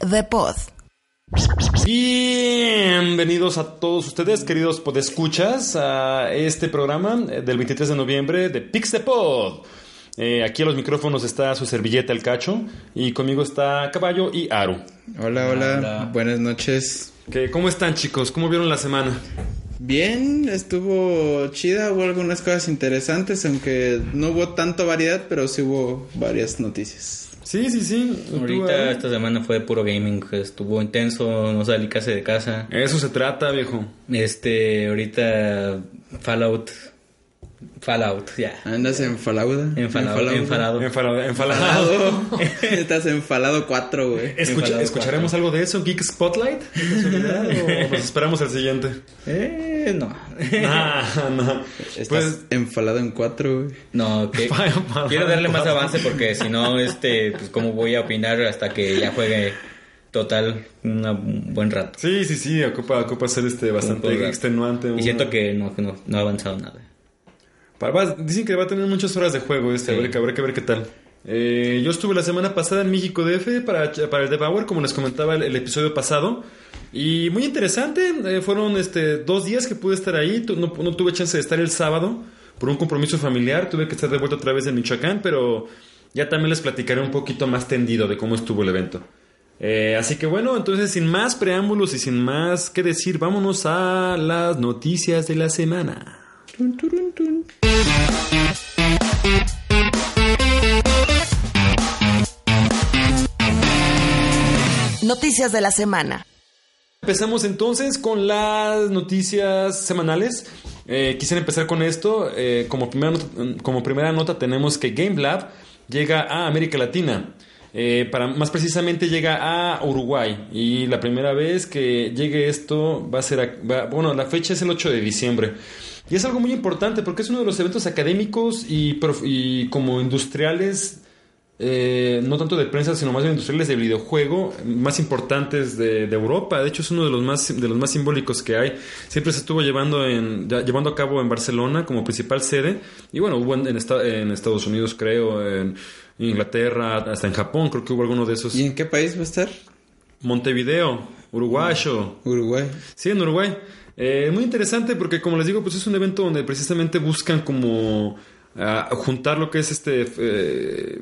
The Pod. Bienvenidos a todos ustedes, queridos podescuchas, a este programa del 23 de noviembre de Pix the Pod. Eh, aquí a los micrófonos está su servilleta El Cacho y conmigo está Caballo y Aru. Hola, hola, buenas noches. ¿Qué- ¿Cómo están chicos? ¿Cómo vieron la semana? Bien, estuvo chida, hubo algunas cosas interesantes, aunque no hubo tanta variedad, pero sí hubo varias noticias. Sí, sí, sí. ¿Tú, Ahorita esta semana fue puro gaming, estuvo intenso, no salí casi de casa. Eso se trata, viejo. Este, ahorita Fallout, Fallout, ya. ¿Andas enfalauda? Enfalado, enfalado. Enfala- enfalado. Estás enfalado 4, güey. Escucha- Enfalado ¿Escucharemos algo de eso Geek Spotlight? ¿O nos esperamos al siguiente? Eh, no. Ah, no. Estás Pues enfalado en 4, güey. No, que quiero darle más avance porque si no, este, pues cómo voy a opinar hasta que ya juegue total una- un buen rato. Sí, sí, sí, ocupa, ocupa ser este bastante extenuante. Y siento que no, que no, no ha avanzado nada. Para- dicen que va a tener muchas horas de juego este, Sí. habrá, que, habrá que ver qué tal. Eh, yo estuve la semana pasada en México DF para, para el Devour, como les comentaba el, el episodio pasado. Y muy interesante, eh, fueron este, dos días que pude estar ahí, no, no tuve chance de estar el sábado por un compromiso familiar, tuve que estar de vuelta otra vez en Michoacán, pero ya también les platicaré un poquito más tendido de cómo estuvo el evento. Eh, así que bueno, entonces sin más preámbulos y sin más que decir, vámonos a las noticias de la semana. Tun, turun, tun. Noticias de la semana. Empezamos entonces con las noticias semanales. Eh, quisiera empezar con esto. Eh, como, primera nota, como primera nota tenemos que Game Lab llega a América Latina. Eh, para, más precisamente llega a Uruguay. Y la primera vez que llegue esto va a ser... a- bueno, la fecha es el 8 de diciembre. Y es algo muy importante porque es uno de los eventos académicos y, prof- y como industriales eh, no tanto de prensa, sino más bien industriales de videojuego más importantes de, de Europa. De hecho, es uno de los más de los más simbólicos que hay. Siempre se estuvo llevando en ya- llevando a cabo en Barcelona como principal sede y bueno hubo en, en esta- en Estados Unidos creo, en Inglaterra, hasta en Japón creo que hubo alguno de esos. ¿Y en qué país va a estar? Montevideo, uruguayo. Uruguay. Sí, en Uruguay. Eh, muy interesante porque, como les digo, pues es un evento donde precisamente buscan como ah, juntar lo que es este, eh,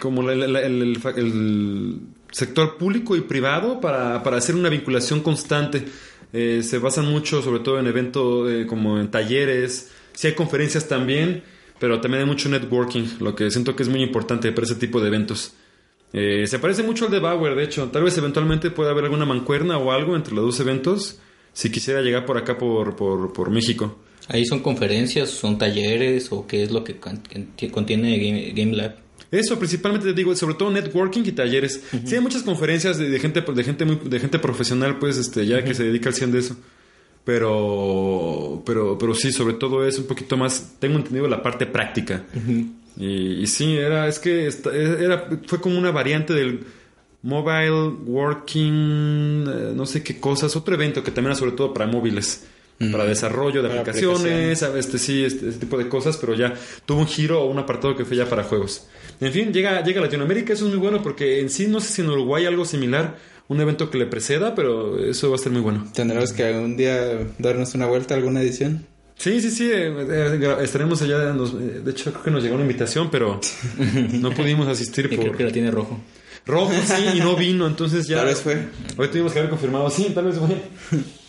como el, el el sector público y privado para, para hacer una vinculación constante. Eh, se basan mucho, sobre todo en eventos eh, como en talleres. Sí hay conferencias también, pero también hay mucho networking, lo que siento que es muy importante para ese tipo de eventos. Eh, se parece mucho al de Bauer, de hecho. Tal vez eventualmente pueda haber alguna mancuerna o algo entre los dos eventos. Si quisiera llegar por acá, por, por, por México. Ahí son conferencias, son talleres o qué es lo que contiene Game, Game Lab. Eso principalmente te digo, sobre todo networking y talleres. Sí hay muchas conferencias de, de gente de gente muy, de gente profesional, pues, este, ya que se dedica al 100 de eso. Pero, pero, pero sí, sobre todo es un poquito más, tengo entendido la parte práctica. y, y sí, era, es que esta- era, fue como una variante del Mobile Working, eh, no sé qué cosas, otro evento que también era sobre todo para móviles. Para desarrollo de Para aplicaciones, este sí, este, este tipo de cosas, pero ya tuvo un giro o un apartado que fue ya para juegos. En fin, llega, llega a Latinoamérica, eso es muy bueno porque en sí no sé si en Uruguay hay algo similar, un evento que le preceda, pero eso va a ser muy bueno. Tendremos que algún día darnos una vuelta a alguna edición. Sí, sí, sí, eh, eh, estaremos allá, nos- eh, de hecho creo que nos llegó una invitación, pero no pudimos asistir Y creo por que la tiene rojo. rojo, sí, y no vino, entonces ya... Tal vez fue. Hoy tuvimos que haber confirmado, sí, tal vez fue.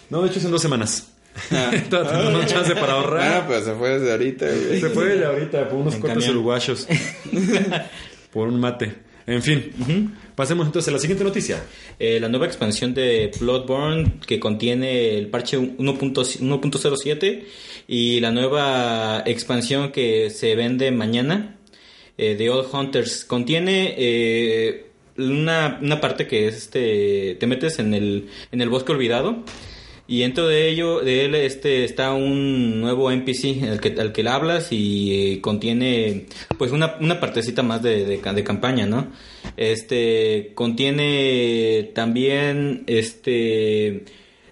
No, de hecho es en dos semanas. Todavía tenemos chance para ahorrar. Ah, pues se fue desde ahorita, güey. Se fue de ahorita por unos cortes uruguayos. por un mate. En fin. Pasemos entonces a la siguiente noticia. Eh, la nueva expansión de Bloodborne que contiene el parche 1.0 1.07 y la nueva expansión que se vende mañana eh, de Old Hunters contiene eh, una, una parte que es este te metes en el en el bosque olvidado y dentro de ello de él este está un nuevo NPC al que al que le hablas y eh, contiene pues una, una partecita más de, de, ca- de campaña no este contiene también este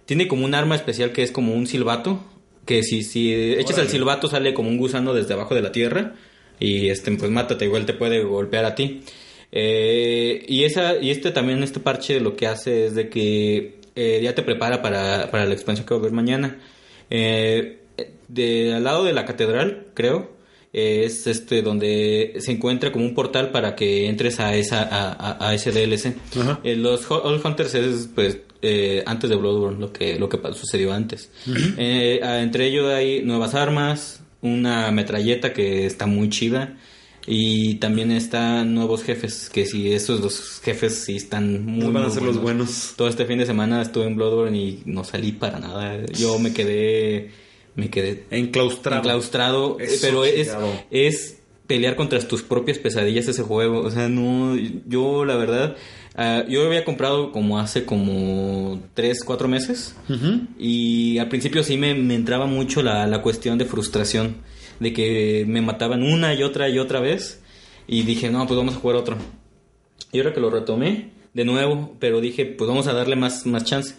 tiene como un arma especial que es como un silbato que si si echas el silbato sale como un gusano desde abajo de la tierra y este pues mátate igual te puede golpear a ti. Eh, y esa y este también este parche lo que hace es de que eh, ya te prepara para, para la expansión que va a haber mañana. Eh, de al lado de la catedral, creo, es este donde se encuentra como un portal para que entres a esa a, a- ese DLC. Eh, los Old Hunters es pues eh, antes de Bloodborne lo que lo que sucedió antes. Eh, entre ellos hay nuevas armas, una metralleta que está muy chida y también están nuevos jefes que si esos dos jefes sí están muy van a ser los buenos. Todo este fin de semana estuve en Bloodborne y no salí para nada. Yo me quedé me quedé Enclaustrado. enclaustrado, Eso, pero es, es pelear contra tus propias pesadillas ese juego. O sea, no, yo la verdad, ah, yo había comprado como hace como 3, 4 meses y al principio sí me, me entraba mucho la, la cuestión de frustración, de que me mataban una y otra y otra vez y dije, no, pues vamos a jugar otro. Y ahora que lo retomé de nuevo, pero dije, pues vamos a darle más, más chance.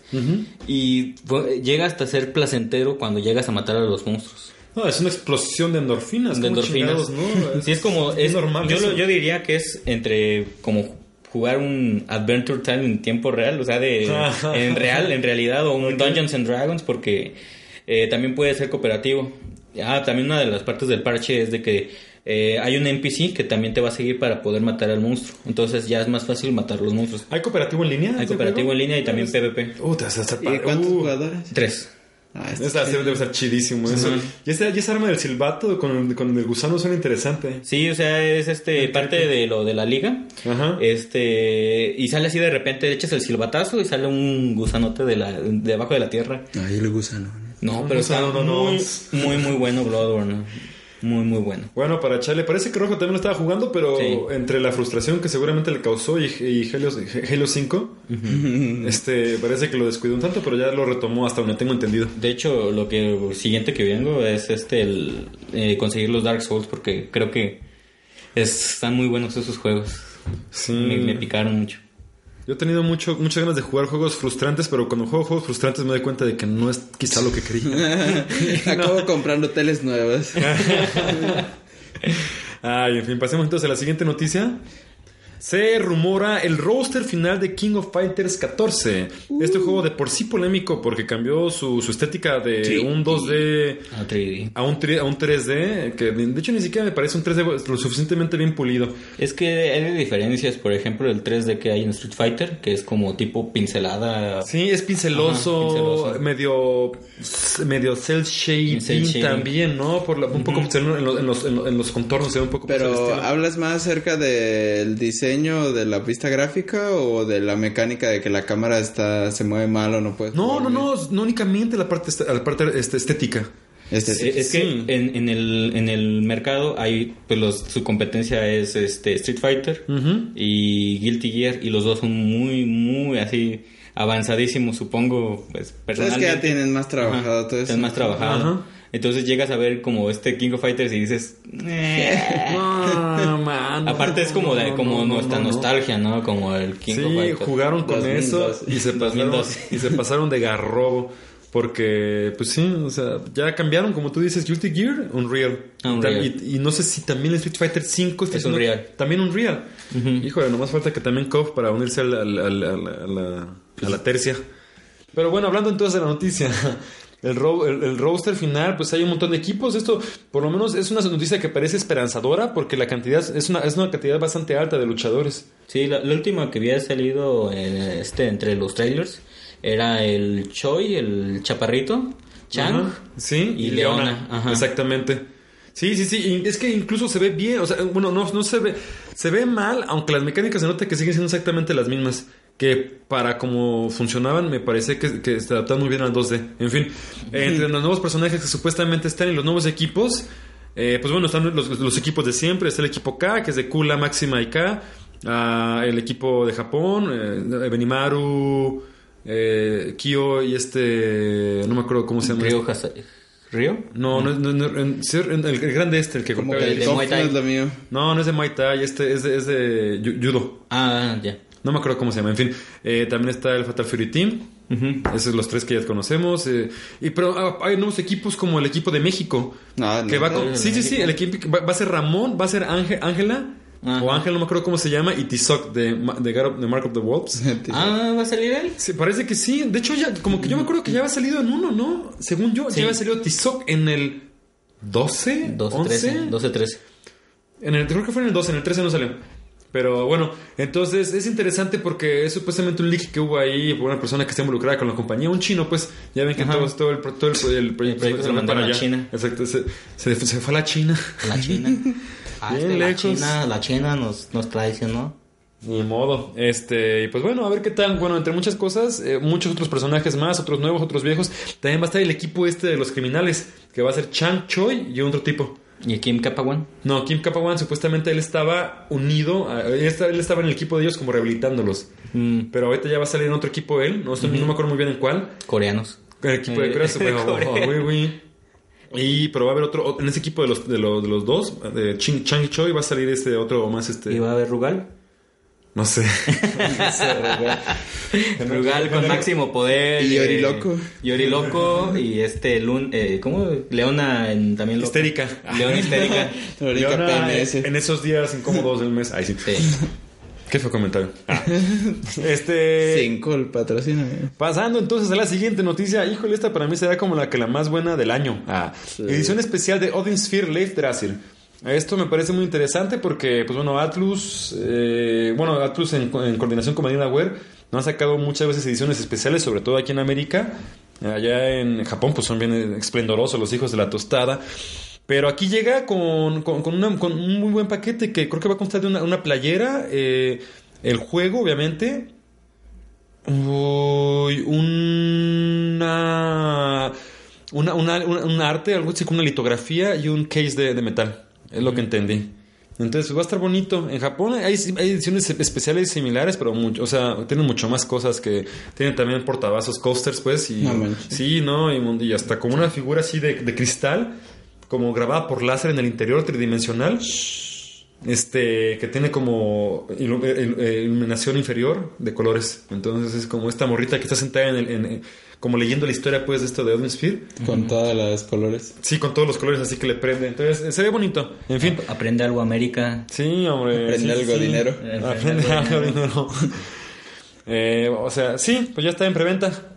Y fue- llega hasta ser placentero cuando llegas a matar a los monstruos. No, es una explosión de endorfinas. De ¿cómo endorfinas. ¿no? Sí, es como. Es, normal. Yo, lo- yo diría que es entre como jugar un Adventure Time en tiempo real, o sea, de en real, en realidad, o un Dungeons and Dragons, porque eh, también puede ser cooperativo. Ah, también una de las partes del parche es de que eh, hay un NPC que también te va a seguir para poder matar al monstruo. Entonces ya es más fácil matar a los monstruos. ¿Hay cooperativo en línea? Hay cooperativo juego? en línea y también PvP. Uh, te vas a estar ¿Y padre. cuántos Uh, jugadores? Tres. Ah, este- debe ser chidísimo. Eso. Ujú. y, esa, y esa arma del silbato con, el- con el gusano suena interesante. Sí, o sea, es este parte de lo de la liga. Ajá. Este, y sale así de repente, echas el silbatazo y sale un gusanote de la de abajo de la tierra. Ahí le gusano. No, pero está no, no. muy, muy, muy bueno Bloodborne. Muy, muy bueno. Bueno, para Chale, parece que Rojo también lo estaba jugando, pero Sí. entre la frustración que seguramente le causó y, y Halo, Halo 5, este, parece que lo descuidó un tanto, pero ya lo retomó hasta donde tengo entendido. De hecho, lo que siguiente que vengo es este el eh, conseguir los Dark Souls porque creo que es- están muy buenos esos juegos. Sí. Me, me picaron mucho. Yo he tenido mucho, muchas ganas de jugar juegos frustrantes, pero cuando juego juegos frustrantes me doy cuenta de que no es quizá lo que quería. Acabo comprando teles nuevas. Ay, en fin, pasemos entonces a la siguiente noticia. Se rumora el roster final de King of Fighters 14. Este juego de por sí polémico porque cambió su, su estética de Sí. un 2D A 3D. a un, tri- a un 3D, que de hecho ni siquiera me parece un 3D lo suficientemente bien pulido. Es que hay de diferencias, por ejemplo, el 3D que hay en Street Fighter, que es como tipo pincelada. Sí, es pinceloso, Ajá, pinceloso. medio medio cel shading, Cel shading. también, ¿no? Por la- un poco en los, en los, en los- en los contornos se ve un poco Pero. ¿hablas más acerca del diseño de la pista gráfica o de la mecánica de que la cámara está se mueve mal o no puedes No, no, no, no únicamente la parte, la parte este, estética. Este sí. Eh, Es Sí. que en, en el, en el mercado hay, pues los- su competencia es este Street Fighter y Guilty Gear y los dos son muy, muy así avanzadísimos, suponos, pues Es personalmente. que ya tienen más trabajado Ajá, todo eso. Es más trabajado. Ajá. Entonces llegas a ver como este King of Fighters y dices... "Eh". No, man, no, Aparte es como, de, como nuestra no, no. nostalgia, ¿no? Como el King of Sí, Fighters. jugaron con 2012. eso y se, pasaron, 2012. y se pasaron de garrobo. Porque, pues sí, o sea, ya cambiaron, como tú dices, Guilty Gear, Unreal. Unreal. Y, y no sé si también el Street Fighter 5 está Es Unreal. También Unreal. Ujú. Híjole, nomás falta que también KOF para unirse a, la, a la tercia. Pero bueno, hablando entonces de la noticia. El, ro- el, el roster final, pues hay un montón de equipos. Esto, por lo menos, es una noticia que parece esperanzadora porque la cantidad es una, es una cantidad bastante alta de luchadores. Sí, la, la última que había salido eh, este entre los trailers era el Choi, el chaparrito, Chang. Ajá, Sí, y Leona, ajá. Exactamente. Sí, sí, sí. es que incluso se ve bien. O sea, bueno, no, no se ve. Se ve mal, aunque las mecánicas se nota que siguen siendo exactamente las mismas. Que para como funcionaban, me parece que, que se adaptan muy bien al 2D. En fin, eh, entre los nuevos personajes que supuestamente están y los nuevos equipos, eh, pues bueno, están los, los equipos de siempre. Está el equipo K, que es de Kula, Máxima y K. ah, el equipo de Japón, eh, Benimaru, eh, Kyo y este. No me acuerdo cómo se llama. Ryo Hasa- ¿Ryo? No, no, no, no, en- sí, en- el, el grande este, el que Como que el- de Muay no Thai. No, no es de Muay Thai, este es de, es de judo. Ah, ya. No me acuerdo cómo se llama. En fin, eh, también está el Fatal Fury Team. Esos son los tres que ya conocemos. eh, y pero ah, hay nuevos equipos como el equipo de México. No, que no, va no, con- no, sí, sí, sí. El equipo va, va a ser Ramón, va a ser Ángel- Ángela, Ajá. o Ángel, no me acuerdo cómo se llama, y Tizoc de, de, de Mark of the Wolves. Ah, ¿va a salir él? Sí, parece que sí. De hecho, ya, como que yo me acuerdo que ya había salido en uno, ¿no? Según yo, Sí. ya había salido Tizoc en el 12, 12, 11. 13. 12, 13. En el, creo que fue en el 12, en el 13 no salió. Pero bueno, entonces es interesante porque es supuestamente un leak que hubo ahí por una persona que está involucrada con la compañía, un chino, pues ya ven que todo, todo el, todo el, el proyecto proyecto se lo mandaron a China. Exacto, se, se, se fue a la China. La China. Ah, Bien es que la lejos. China, la China nos, nos traicionó. Ni modo. Este, y pues bueno, a ver qué tal. Bueno, entre muchas cosas, eh, muchos otros personajes más, otros nuevos, otros viejos. También va a estar el equipo este de los criminales, que va a ser Chang Choi y otro tipo. ¿Y Kim Kapawan? No, Kim Kapawan supuestamente él estaba unido, a- él estaba, él estaba en el equipo de ellos como rehabilitándolos. Mm, Pero ahorita ya va a salir en otro equipo él, no, estoy- no me acuerdo muy bien en cuál. coreanos. El equipo de Corea. Y pero va a haber otro, en ese equipo de los, de los, de los dos, de Chang Choi, va a salir este otro más este. ¿Y va a haber Rugal? No sé. Rugal con máximo poder. Y eh, Oriloco. Y Oriloco. Y este Lun. Eh, ¿Cómo? Leona en, también. Histérica. Leona histérica. Leona, PMS. en esos días incómodos del mes. Ay, sí. Sí. ¿Qué fue comentario? Ah. Este. Cinco, el patrocinio. Pasando entonces a la siguiente noticia. Híjole, esta para mí será como la que la más buena del año. Ah, Edición especial de Odin Sphere Leif Drasir. Esto me parece muy interesante porque, pues bueno, Atlus, eh, bueno, Atlus en, coordinación con Ware nos ha sacado muchas veces ediciones especiales, sobre todo aquí en América. Allá en Japón, pues son bien esplendorosos los hijos de la tostada. Pero aquí llega con, con, una- con un muy buen paquete que creo que va a constar de una, una playera, eh, el juego, obviamente. Uy, una, una, una, una- un arte, algo así como una litografía y un case de metal. Es lo que entendí. Entonces va a estar bonito. En Japón hay, hay ediciones especiales similares, pero mucho, o sea, tienen mucho más cosas que tienen también portavasos, coasters, pues. Y, No sí, ¿no? Y, y hasta como una figura así de, de cristal, como grabada por láser en el interior tridimensional. Este, que tiene como il- eh, iluminación inferior de colores. Entonces es como esta morrita que está sentada en el, en- en- como leyendo la historia pues de esto de Odin Sphere. Con todas las colores. Sí, con todos los colores así que le prende. Entonces eh, se ve bonito. En fin. Aprende algo América. Sí, hombre. Aprende sí, algo sí. dinero. Aprende algo dinero. Eh, o sea, sí, pues ya está en preventa.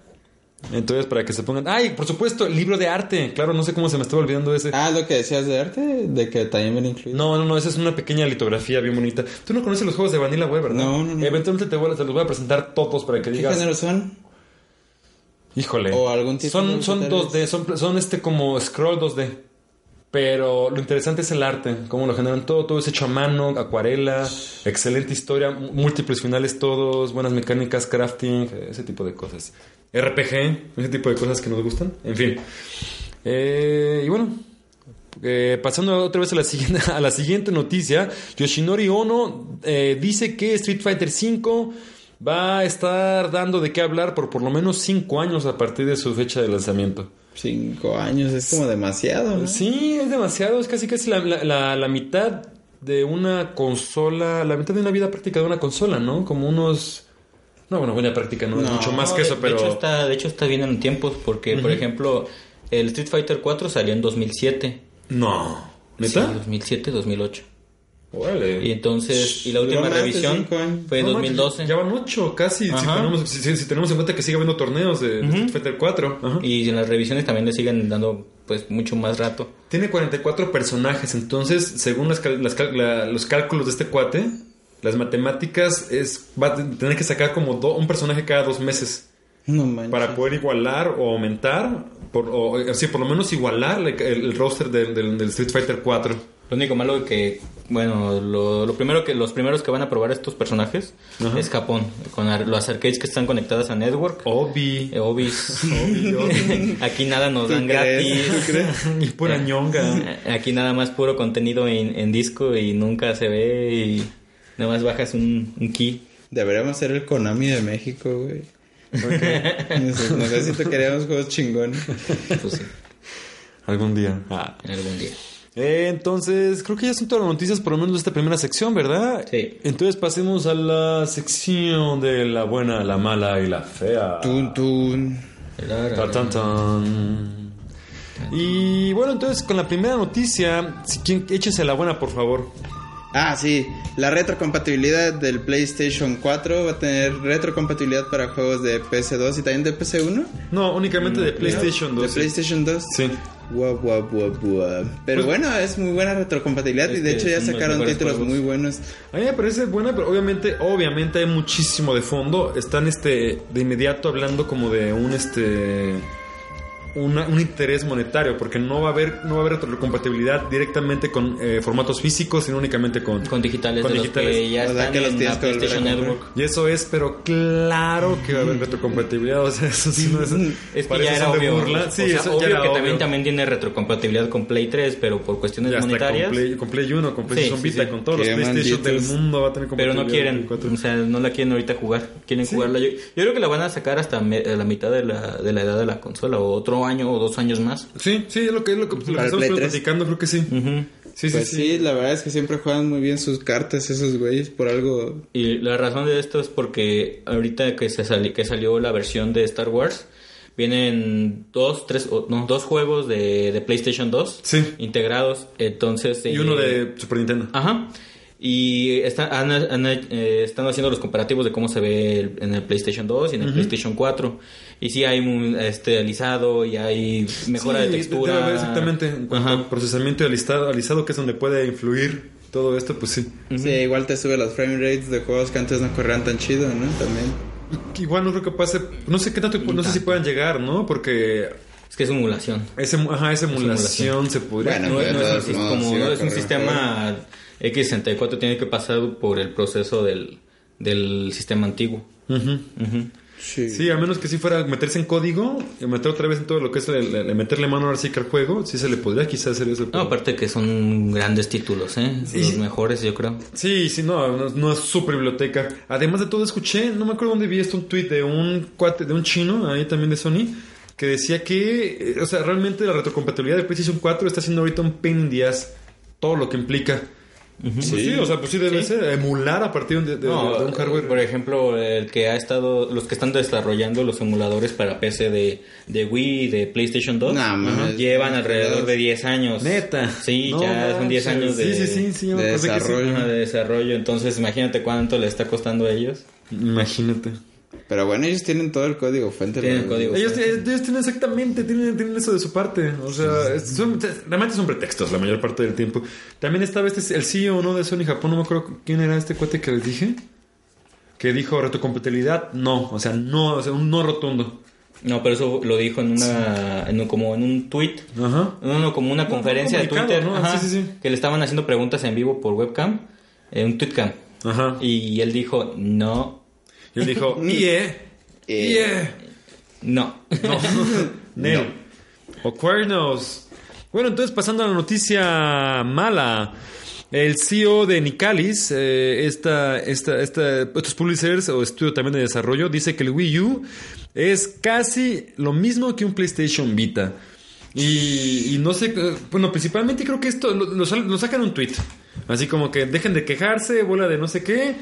Entonces, para que se pongan. ¡Ay! Por supuesto, el libro de arte. Claro, no sé cómo se me estaba olvidando ese. Ah, lo que decías de arte, de que también viene incluido. No, no, no, esa es una pequeña litografía bien bonita. Tú no conoces los juegos de Vanilla Web, ¿verdad? No, no, no. Eventualmente te, voy a- te los voy a presentar todos para que ¿Qué digas. género son? Híjole. O algún tipo son, son digitales. 2D, son, son este como scroll 2D. Pero lo interesante es el arte, cómo lo generan todo, todo es hecho a mano, acuarela, excelente historia, múltiples finales todos, buenas mecánicas, crafting, ese tipo de cosas. RPG, ese tipo de cosas que nos gustan. En fin. Eh, y bueno, eh, pasando otra vez a la siguiente, a la siguiente noticia, Yoshinori Ono eh, dice que Street Fighter V va a estar dando de qué hablar por por lo menos 5 años a partir de su fecha de lanzamiento. Cinco años, es como demasiado, ¿no? Sí, es demasiado, es casi casi la- la- la mitad de una consola, la mitad de una vida práctica de una consola, ¿no? Como unos... No, bueno, buena práctica, ¿no? Es No, mucho más No, que de- eso, pero... De hecho, está, de hecho, está bien en tiempos porque, por ejemplo, el Street Fighter 4 salió en 2007. No. Sí, ¿Neta? 2007, 2008. Órale. Y entonces, y la última revisión años. fue en No, 2012. manches, Ya van ocho, casi. Si tenemos, si, si- si tenemos en cuenta que sigue habiendo torneos de, de Street Fighter 4. Ajá. Y en las revisiones también le siguen dando pues mucho más rato. Tiene 44 personajes, entonces, según las cal- las cal- la- los cálculos de este cuate, las matemáticas es va a tener que sacar como do- un personaje cada dos meses No manches. para poder igualar o aumentar, por, o eh, sí, por lo menos igualar el, el roster del, del- del Street Fighter 4. Lo único malo que, bueno, lo, lo primero que los primeros que van a probar estos personajes Ajá. es Japón, con ar- las arcades que están conectadas a Network. Obi. eh, Obis. Obi, Obi. Aquí nada nos ¿Tú dan crees? gratis. Y pura ñonga. Aquí nada más puro contenido en, en disco y nunca se ve y nada más bajas un, un key. Deberíamos ser el Konami de México, güey. No sé, no sé si tú queríamos juegos chingones. Pues sí, Algún día. Ah. algún día. Eh, entonces, creo que ya son todas las noticias, por lo menos de esta primera sección, ¿verdad? Sí. Entonces pasemos a la sección de la buena, la mala y la fea. Tun, tun. Tan, tan, tan. Y bueno, entonces con la primera noticia, si quien, échese la buena, por favor. Ah, sí, la retrocompatibilidad del PlayStation 4 va a tener retrocompatibilidad para juegos de PS2 y también de PS1. No, únicamente de PlayStation 2. De sí. PlayStation 2. Sí. Guau, guau, guau, guau. Pero Pues- bueno, es muy buena retrocompatibilidad y de que hecho ya sacaron títulos juegos. muy buenos. A mí me parece buena, pero obviamente, obviamente hay muchísimo de fondo. Están este de inmediato hablando como de un este una- un interés monetario, porque no va a haber no va a haber retrocompatibilidad directamente con eh, formatos físicos, sino únicamente con Con digitales Con de digitales. los que ya están que los en la PlayStation. Network. Y eso es, pero claro que va a haber retrocompatibilidad. O sea, eso sí no es. Es que para ya eso era obvio. burla. O Sí, sea, eso ya obvio era que obvio. también, también tiene retrocompatibilidad con Play 3, pero por cuestiones Ya está monetarias. con Play, con Play 1, con PlayStation sí, Vita, sí. con todos los PlayStation del mundo va a tener Pero no compatibilidad quieren, con 4. o sea, no la quieren ahorita jugar. Quieren jugarla. Yo, yo creo que la van a sacar hasta me- a la mitad de la, de la edad de la consola, o otro año o dos años más. Sí, sí, es lo que, es lo que, lo que estamos Play 3. platicando, creo que sí. Ujú. Sí, sí, pues sí. sí. la verdad es que siempre juegan muy bien sus cartas esos güeyes por algo. Y la razón de esto es porque ahorita que se sali- que salió la versión de Star Wars, vienen dos, tres, o- no, dos juegos de, de PlayStation 2 Sí. integrados. Entonces, Y eh, uno de Super Nintendo. Ajá. Y está- han- han- eh, están haciendo los comparativos de cómo se ve el- en el PlayStation 2 y en el PlayStation 4. Y sí hay un este, alisado y hay mejora Sí, de textura. debe haber exactamente. En cuanto Ajá. a procesamiento y alistado, alisado, que es donde puede influir todo esto, pues sí. Sí, igual te sube los frame rates de juegos que antes no corrían tan chido, ¿no? También. Igual no creo que pase. No sé qué tanto. No sé si puedan llegar, ¿no? Porque. Es que es emulación. Ese, ajá, esa emulación emulación. se podría. Bueno, No, no es, modos, como no es un sistema X64, tiene que pasar por el proceso del, del sistema antiguo. Ujú. Sí. Sí, a menos que si fuera meterse en código y meter otra vez en todo lo que es el, el- el meterle mano ahora sí que al juego, sí se le podría quizás hacer eso. No, aparte que son grandes títulos, ¿eh? Sí. Los mejores, yo creo. Sí, sí, no, no, no es super biblioteca. Además de todo, escuché, no me acuerdo dónde vi esto, un tweet de un cuate, de un chino, ahí también de Sony, que decía que, eh, o sea, realmente la retrocompatibilidad de PlayStation 4 está haciendo ahorita un pain in the ass, todo lo que implica. Pues sí. o sea, pues sí debe Sí. ser emular a partir de, de- No, de un hardware. Por ejemplo, el que ha estado, los que están desarrollando los emuladores para PC de, de Wii y de PlayStation 2, No, mames. llevan alrededor de 10 años. Neta. Sí, No ya son 10 manches. años de, Sí, sí, sí, sí, ya me de acordé que sí. desarrollo. ajá, de desarrollo. Entonces, imagínate cuánto le está costando a ellos. Imagínate. Pero bueno, ellos tienen todo el código fuente. Tienen ¿no? código. Ellos, ellos tienen exactamente, tienen, tienen eso de su parte. O sea, son, realmente son pretextos la mayor parte del tiempo. También estaba este, el CEO ¿no? de Sony Japón, no me acuerdo quién era este cuate que les dije. Que dijo retrocompatibilidad, no, o sea, no, o sea, un no rotundo. No, pero eso lo dijo en una, en un- como en un tweet. Ajá. No, no, como una No, conferencia de Twitter. ¿no? ajá, Sí, sí, sí. Que le estaban haciendo preguntas en vivo por webcam. En un tweetcam. Ajá. Y él dijo, no, Y él dijo, yeah, Eh. yeah. no. No, Nel. O cuernos. Bueno, entonces pasando a la noticia mala. El CEO de Nicalis, eh, esta, esta, esta, estos publishers o estudio también de desarrollo, dice que el Wii U es casi lo mismo que un PlayStation Vita. Y, y no sé, eh, bueno, principalmente creo que esto lo, lo sacan un tweet. Así como que dejen de quejarse, bola de no sé qué.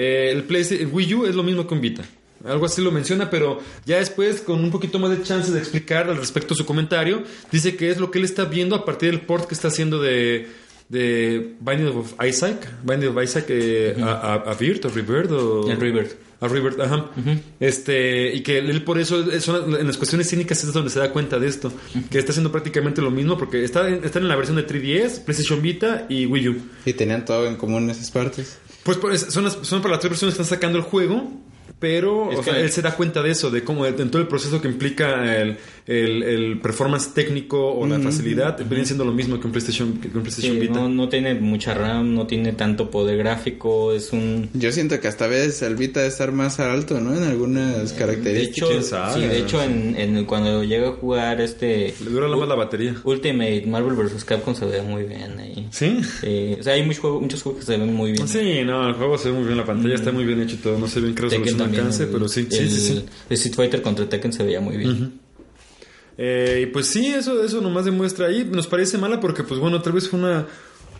Eh, el, el Wii U es lo mismo que un Vita. Algo así lo menciona, pero ya después, con un poquito más de chance de explicar al respecto su comentario, dice que es lo que él está viendo a partir del port que está haciendo de, de Binding of Isaac, Binding of Isaac eh, a, a, a Virt, o Rebirth, o... El Rebirth. A Rebirth, ajá. Este, y que él por eso, es una- en las cuestiones cínicas es donde se da cuenta de esto, que está haciendo prácticamente lo mismo, porque está, en- están en la versión de 3DS, PlayStation Vita y Wii U. Y tenían todo en común esas partes. Pues son, las- son para las tres versiones que están sacando el juego, pero o sea, él se da cuenta de eso, de cómo en todo el proceso que implica el, el- el performance técnico o la facilidad, viene siendo lo mismo que un PlayStation, que un PlayStation Sí, Vita. no, no tiene mucha RAM, no tiene tanto poder gráfico, es un... Yo siento que hasta veces el Vita debe estar más alto, ¿no? En algunas De características. hecho, quién sabe. sí, de hecho en, en- cuando llega a jugar este Le dura la más la batería. Ultimate Marvel vs. Capcom se ve muy bien ahí. ¿Sí? Sí, o sea, hay muchos juegos, muchos juegos que se ven muy bien. Sí, no, el juego se ve muy bien, la pantalla está muy bien hecho y todo, no sé bien qué resolución alcance, el- pero sí, sí, el sí, sí. Street Fighter contra Tekken se veía muy bien. Eh, y pues sí, eso, eso nomás demuestra ahí. Nos parece mala porque, pues bueno, tal vez fue una,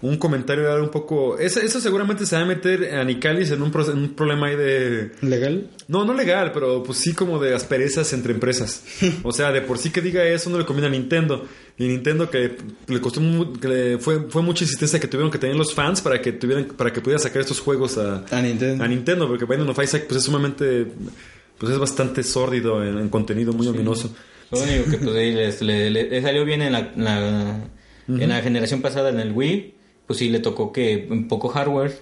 un comentario un poco... Eso, eso seguramente se va a meter a Nicalis en un, pro- en un problema ahí de... ¿Legal? No, no legal, pero pues sí como de asperezas entre empresas. O sea, de por sí que diga eso no le conviene a Nintendo. Y Nintendo que le costó mu- que le fue, fue mucha insistencia que tuvieron que tener los fans para que tuvieran para que pudiera sacar estos juegos a, A Nintendo. a Nintendo, porque Binding of Isaac pues es sumamente pues es bastante sórdido en, en contenido muy ominoso. Lo único que pues ahí les- le, le- le salió bien en la, la- en la generación pasada en el Wii, pues sí le tocó que un poco hardware,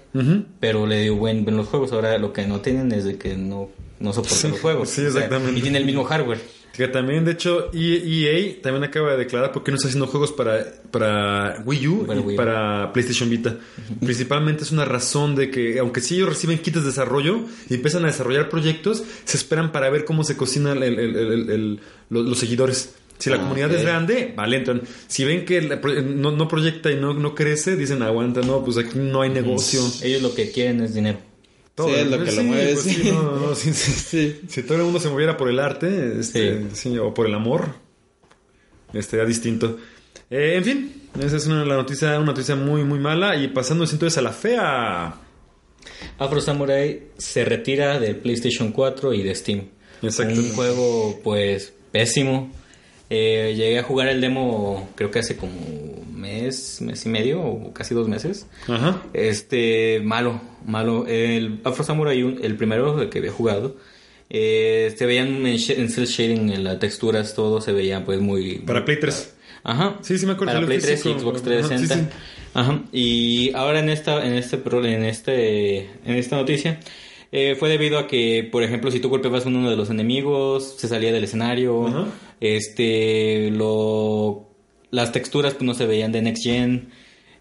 pero le dio buen, buen los juegos. Ahora lo que no tienen es de que no, no soportan Sí, los juegos. sí, O sea, exactamente. y tiene el mismo hardware. Que también, de hecho, E- EA también acaba de declarar por qué no está haciendo juegos para, para Wii U Para y Wii U. para PlayStation Vita. Principalmente es una razón de que, aunque sí ellos reciben kits de desarrollo y empiezan a desarrollar proyectos, se esperan para ver cómo se cocinan el- el- el- los, los seguidores. Si la Ah, comunidad es grande, vale, entran. Si ven que no, no proyecta y no, no crece, dicen, aguanta, no, pues aquí no hay negocio. Ellos lo que quieren es dinero. Sí, es lo que lo mueve, pues sí, no, no, no, sí. Si todo el mundo se moviera por el arte, este, sí, o por el amor, estaría distinto. Eh, en fin, esa es una, la noticia, una noticia muy, muy mala. Y pasando entonces a la fea. Afro Samurai se retira del PlayStation 4 y de Steam. Exacto. Un juego, pues, pésimo. Eh, llegué a jugar el demo, creo que hace como mes, mes y medio, o casi dos meses. Ajá. Este, malo, malo. El Afro Samurai, el primero el que había jugado, eh, se veían en, en cel shading, en las texturas, todo se veía pues muy... Para Play 3. Ajá. Sí, sí me acuerdo, Para Play 3 y. Xbox Ajá, 360. sí, sí. Ajá. Y ahora en esta, en este, pro- en este, en esta noticia, eh, fue debido a que, por ejemplo, si tú golpeabas a uno de los enemigos, se salía del escenario. Ajá. Este, lo, las texturas pues, no se veían de next gen.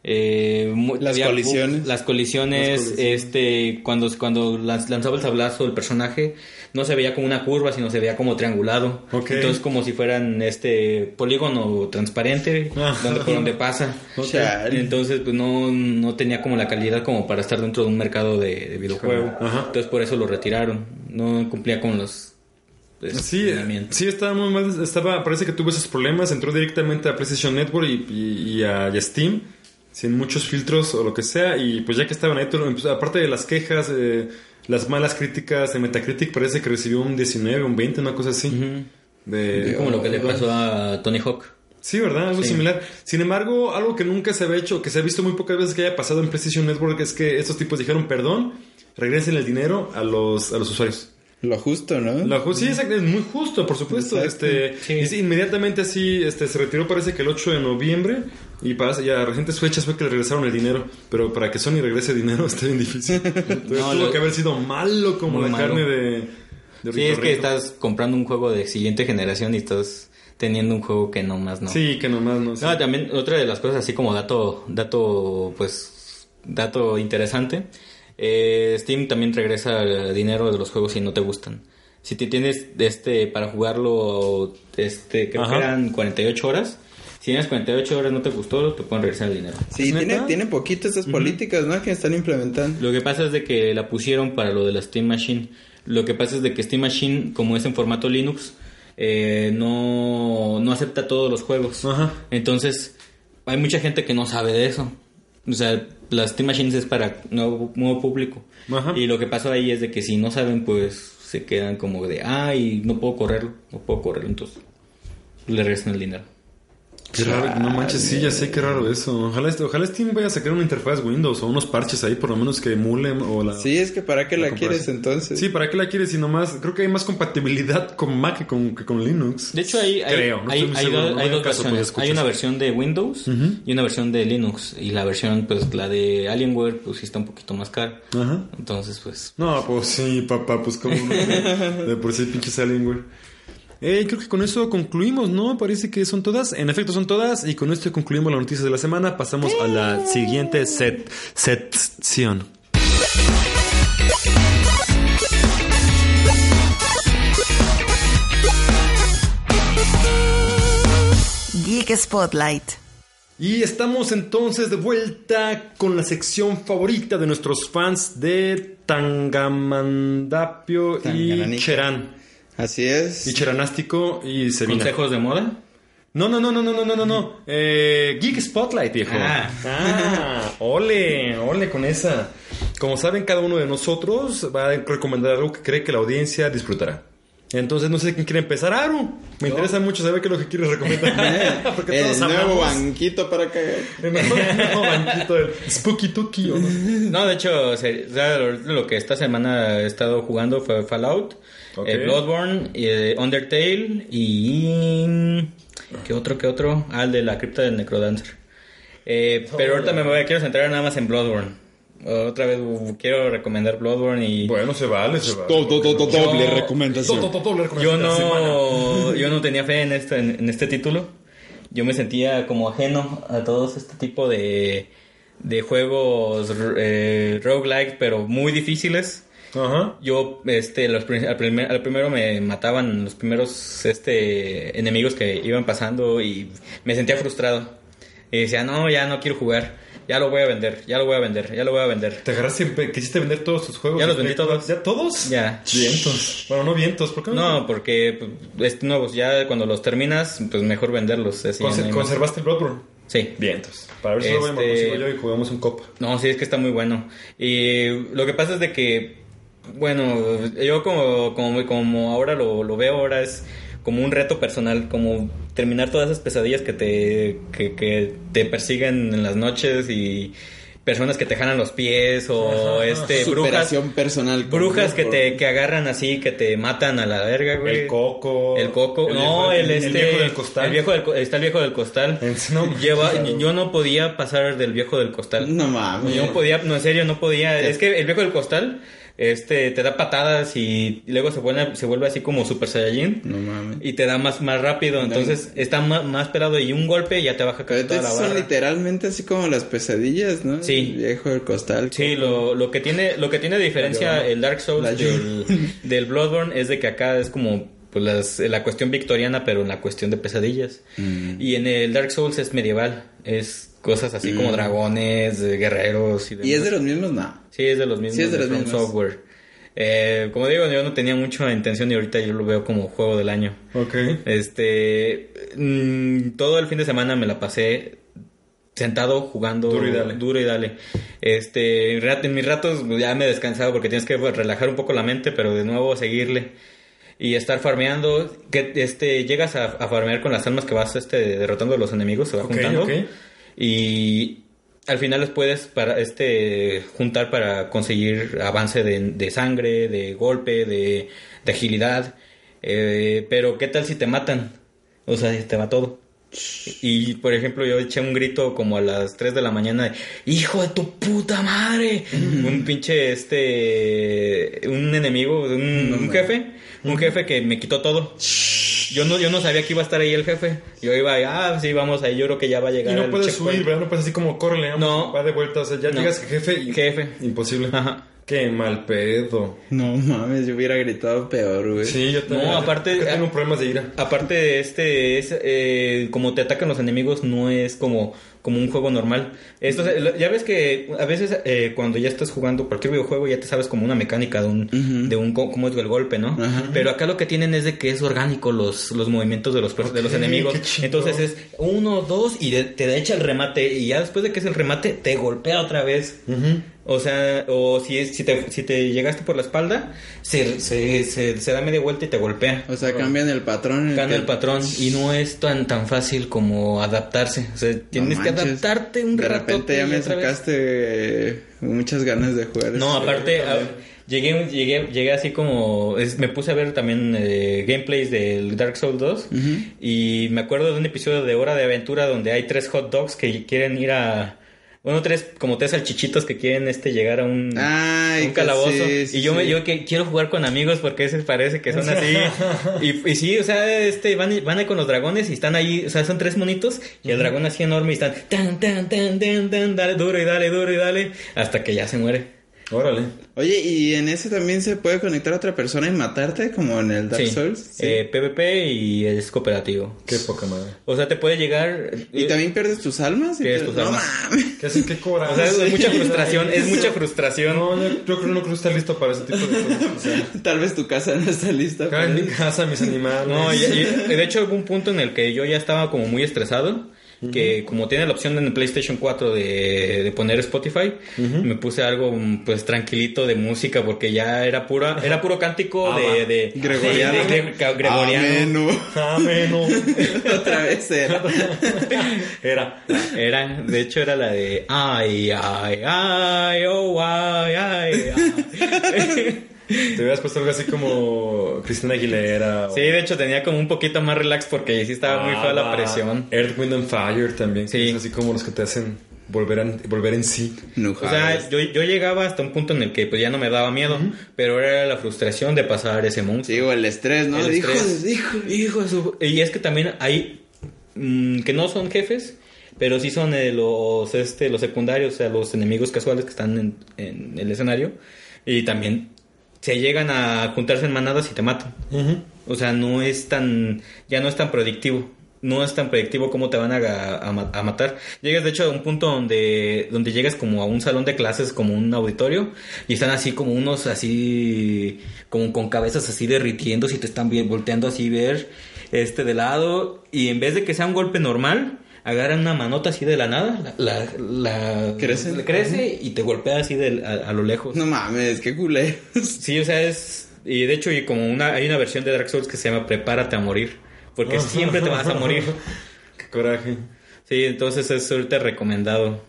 eh, Las colisiones. las colisiones, Las colisiones. este, cuando, cuando lanz- lanzaba el sablazo el personaje, no se veía como una curva, sino se veía como triangulado. Entonces como si fueran este polígono transparente Ah. donde, por donde pasa. Entonces pues no, no tenía como la calidad como para estar dentro de un mercado de, de videojuego. Ajá. Entonces por eso lo retiraron. No cumplía con los Sí, sí, estaba muy mal. Estaba, parece que tuvo esos problemas. Entró directamente a PlayStation Network y, y- y a, y a Steam. Sin muchos filtros o lo que sea. Y pues ya que estaban ahí, todo- aparte de las quejas, eh, las malas críticas de Metacritic, parece que recibió un 19, un 20, una cosa así. De, Como lo que le pasó a Tony Hawk. Sí, ¿verdad? Algo Sí. similar. Sin embargo, algo que nunca se había hecho, que se ha visto muy pocas veces que haya pasado en PlayStation Network, es que estos tipos dijeron, perdón, regresen el dinero a los, a los usuarios. Lo justo, ¿no? Lo ju- sí, exacto, es muy justo, por supuesto. Exacto. Este, Sí. y sí, inmediatamente así este, se retiró, parece que el 8 de noviembre. Y para, y a recientes fechas fue que le regresaron el dinero. Pero para que Sony regrese dinero está bien difícil. Entonces No, tuvo lo- que haber sido malo como Muy la malo. carne de, de Sí, es Rico que estás comprando un juego de siguiente generación y estás teniendo un juego que no más no. Sí, que nomás no. sí. No, también otra de las cosas así como dato, dato, pues, dato interesante. Eh, Steam también regresa dinero de los juegos si no te gustan. Si te tienes este para jugarlo, este creo Ajá. que eran 48 horas. Si tienes 48 horas no te gustó, te pueden regresar el dinero. Sí, ¿Es tiene, tiene poquito estas políticas, ¿no? Que están implementando. Lo que pasa es de que la pusieron para lo de la Steam Machine. Lo que pasa es de que Steam Machine, como es en formato Linux, eh, no, no acepta todos los juegos. Ajá. Entonces, hay mucha gente que no sabe de eso. O sea, la Steam Machine es para nuevo, nuevo público. Ajá. Y lo que pasó ahí es de que si no saben, pues se quedan como de, ay, no puedo correrlo, no puedo correrlo. Entonces, le regresan el dinero. Qué raro, no manches, sí, ya sé qué raro eso. Ojalá, este- ojalá Steam vaya a sacar una interfaz Windows o unos parches ahí, por lo menos que emulen o la... Sí, es que ¿para qué la, la quieres entonces? Sí, ¿para qué la quieres? Y nomás, creo que hay más compatibilidad con Mac que con, que con Linux. De hecho, hay, hay, Creo, no hay, dos, no hay hagan dos caso, versiones. Hay una versión de Windows y una versión de Linux. Y la versión, pues la de Alienware, pues sí está un poquito más cara. Ajá. Entonces, pues... No, pues sí, papá, pues como no. De por sí pinches Alienware. Eh, creo que con eso concluimos, ¿no? Parece que son todas. En efecto, son todas. Y con esto concluimos las noticias de la semana. Pasamos a la siguiente set, sección. Geek Spotlight. Y estamos entonces de vuelta con la sección favorita de nuestros fans de Tangamandapio y. Cherán. Así es. Y Cheranástico y Sevilla. ¿Consejos de moda? No, no, no, no, no, no, no, no, no. Eh, Geek Spotlight, viejo. Ah. Ah, ole, ole con esa. Como saben, cada uno de nosotros va a recomendar algo que cree que la audiencia disfrutará. Entonces, no sé quién quiere empezar. Aru, me interesa mucho saber qué es lo que quieres recomendar. Porque El todos nuevo banquito para cagar. el nuevo banquito Spooky Tuki. ¿o no? No, de hecho, lo, que esta semana he estado jugando fue Fallout, eh, Bloodborne, eh, Undertale y... ¿Qué otro, qué otro? Ah, el de la cripta del Necrodancer. Eh, pero ahorita me voy, quiero centrar nada más en Bloodborne. Otra vez uh, quiero recomendar Bloodborne y... Bueno, se vale, se vale. Do- do- do- do- doble Yo- recomendación. Doble Yo recomendación semana. no, yo no tenía fe en este, en, en este título. Yo me sentía como ajeno a todos este tipo de, de juegos eh, roguelike, pero muy difíciles. Ajá. Yo, este, los, al, primer- al primero me mataban los primeros este, enemigos que iban pasando y me sentía frustrado. Y decía, no, ya no quiero jugar. Ya lo voy a vender, ya lo voy a vender, ya lo voy a vender. Te agarraste, siempre- quisiste vender todos tus juegos. Ya los vendí Play todos. ¿Ya todos? Ya. Vientos. Bueno, no vientos, ¿por qué No, porque pues, este, nuevos, ya cuando los terminas, pues mejor venderlos. así, Conser- no. ¿Conservaste el Bloodborne? Sí. Vientos. Para ver si lo Este- consigo yo y jugamos un copa. No, sí, es que está muy bueno. Y lo que pasa es de que, bueno, yo como, como, como ahora lo, lo veo, ahora es como un reto personal, como terminar todas esas pesadillas que te, que, que te persiguen en las noches y personas que te jalan los pies o este brujas Superación personal. con brujas que te que agarran así que te matan a la verga güey El coco. el coco El no el, el este viejo del costal. el viejo del co- está el viejo del costal no, Lleva, claro. yo no podía pasar del viejo del costal No mames. yo no podía, no, en serio, no podía. Es que el viejo del costal, este, te da patadas y luego se vuelve, se vuelve así como Super Saiyajin. No mames. Y te da más, más rápido, entonces está más, más pelado y un golpe ya te baja casi toda la entonces son barra. literalmente así como las pesadillas, ¿no? Sí. El viejo del costal. Sí, lo, lo que tiene, lo que tiene de diferencia el Dark Souls del, del Bloodborne es de que acá es como pues las- la cuestión victoriana, pero en la cuestión de pesadillas. Mm. Y en el Dark Souls es medieval, es cosas así como dragones, guerreros y demás. ¿Y es de los mismos? No. Sí, es de los mismos Sí, es de los From mismos. Software. Eh, como digo, yo no tenía mucha intención y ahorita yo lo veo como juego del año. Ok. Este, mm, todo el fin de semana me la pasé sentado jugando Duro y dale. duro y dale. Este, en mis ratos ya me he descansado porque tienes que pues, relajar un poco la mente, pero de nuevo seguirle y estar farmeando. Que este llegas a, a farmear con las almas que vas este derrotando a los enemigos, se va Ok, juntando ok. Y al final los puedes para este juntar para conseguir avance de, de sangre, de golpe, de, de agilidad. Eh, pero qué tal si te matan, o sea, te va todo. Y por ejemplo, yo eché un grito como a las 3 de la mañana, de, hijo de tu puta madre. un pinche este un enemigo, un, un jefe, un jefe que me quitó todo. Yo no yo no sabía que iba a estar ahí el jefe. Yo iba, ah, sí, vamos ahí, yo creo que ya va a llegar Y no puedes checkpoint". subir, ¿verdad? No puedes así como vamos, No. Va de vuelta. O sea, ya No. llegas jefe y... Jefe. Imposible. Ajá. Qué mal pedo. No mames, yo hubiera gritado peor, güey. Sí, yo también. No, aparte- Yo tengo problemas de ira. Aparte de este, es, eh, como te atacan los enemigos, no es como, como un juego normal. Esto, ya ves que a veces eh, cuando ya estás jugando cualquier videojuego ya te sabes como una mecánica de un, de un cómo es el golpe, ¿no? Ajá. Pero acá lo que tienen es de que es orgánico los, los movimientos de los, de los enemigos. Entonces es uno, dos y de- te echa el remate y ya después de que es el remate te golpea otra vez. O sea, o si, es, si, te, si te llegaste por la espalda, se, se, se, se da media vuelta y te golpea. O sea, cambian el patrón. en Cambia que- el patrón y no es tan tan fácil como adaptarse. O sea, tienes No que adaptarte un De rato. repente ya me sacaste muchas ganas de jugar. No, ese aparte, llegué, llegué, llegué así como. es- me puse a ver también eh, gameplays del Dark Souls 2. Y me acuerdo de un episodio de Hora de Aventura donde hay tres hot dogs que quieren ir a. Bueno, tres, como tres salchichitos que quieren este llegar a un, Ay, a un que calabozo. sí, sí, y yo me yo que quiero jugar con amigos porque ese parece que son así. y, y sí, o sea, este van, van ahí con los dragones y están ahí, o sea, son tres monitos y el dragón así enorme y están tan tan tan tan tan dale duro y dale duro y dale hasta que ya se muere. Órale. Oye, ¿y en ese también se puede conectar a otra persona y matarte como en el Dark Sí. Souls? Sí. Eh, PvP y es cooperativo. Qué poca madre. O sea, te puede llegar... ¿Y eh, también pierdes tus almas? y pierdes te- tus no almas. mames. ¿Qué hacen? ¿Qué cobran? O sea, es mucha frustración, es mucha frustración. No, yo, yo creo que no creo que está listo para ese tipo de cosas. O sea, Tal vez tu casa no está lista. acá en para mi casa, mis animales. No, y, y de hecho hubo un punto en el que yo ya estaba como muy estresado, que como tiene la opción en el PlayStation 4 de, de poner Spotify, me puse algo pues tranquilito de música porque ya era pura era puro cántico Ah, de, de Gregoriano. de- de- de- gregoriano. Ameno. Ameno. Otra vez era. Era. Era, de hecho era la de ay ay ay oh ay ay. ay. Te hubieras puesto algo así como Cristina Aguilera. o- Sí, de hecho tenía como un poquito más relax porque sí estaba muy fea la Ah, presión. Earth, Wind and Fire también. que Sí. Es así como los que te hacen volver, a- volver en sí. No, O sea, yo, yo llegaba hasta un punto en el que pues ya no me daba miedo, pero era la frustración de pasar ese monstruo. Sí, o el estrés, ¿no? El hijo, estrés. de- hijo. Hijo de su- Y es que también hay mm, que no son jefes, pero sí son eh, los este los secundarios, o sea, los enemigos casuales que están en, en el escenario y también se llegan a juntarse en manadas y te matan. O sea, no es tan ya no es tan predictivo. No es tan predictivo cómo te van a, a a matar. Llegas de hecho a un punto donde, donde llegas como a un salón de clases, como un auditorio, y están así como unos así, como con cabezas así derritiendo, si te están volteando así ver este de lado, y en vez de que sea un golpe normal, agarran una manota así de la nada, la, la, la- Crece. crece y te golpea así de, a, a lo lejos. No mames, qué culé. Sí, o sea, es. Y de hecho, y como una, hay una versión de Dark Souls que se llama Prepárate a morir. Porque siempre te vas a morir. Qué coraje. Sí, entonces es ahorita recomendado.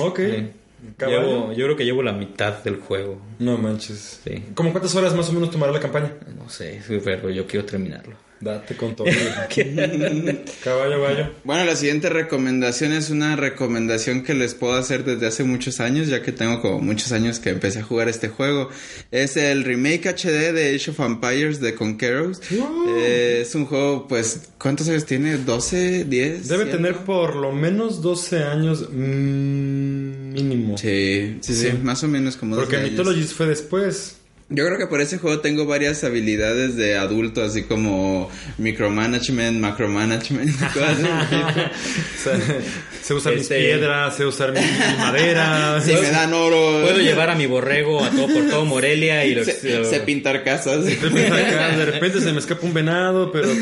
Ok. Sí. Caballo. Llevo- yo creo que llevo la mitad del juego. No manches. Sí. ¿Cómo cuántas horas más o menos tomará la campaña? No sé, pero yo quiero terminarlo. Date con todo. caballo, gallo. Bueno, la siguiente recomendación es una recomendación que les puedo hacer desde hace muchos años, ya que tengo como muchos años que empecé a jugar este juego. Es el remake HD de Age of Empires de Conquerors. Eh, es un juego, pues, ¿cuántos años tiene? ¿12? ¿10? Debe ¿100? tener por lo menos 12 años mm, mínimo. Sí, sí, sí, Sí. más o menos como 12 Porque años. Mythologies fue después. Yo creo que por ese juego tengo varias habilidades de adulto, así como micromanagement, macromanagement, cosas así. O sea, sé usar mis Este- piedras, sé usar mi, mi madera. Si me dan oro, Puedo llevar a mi borrego a todo por todo Morelia y lo, sé, lo- sé pintar casas. De repente, acá, de repente se me escapa un venado, pero pues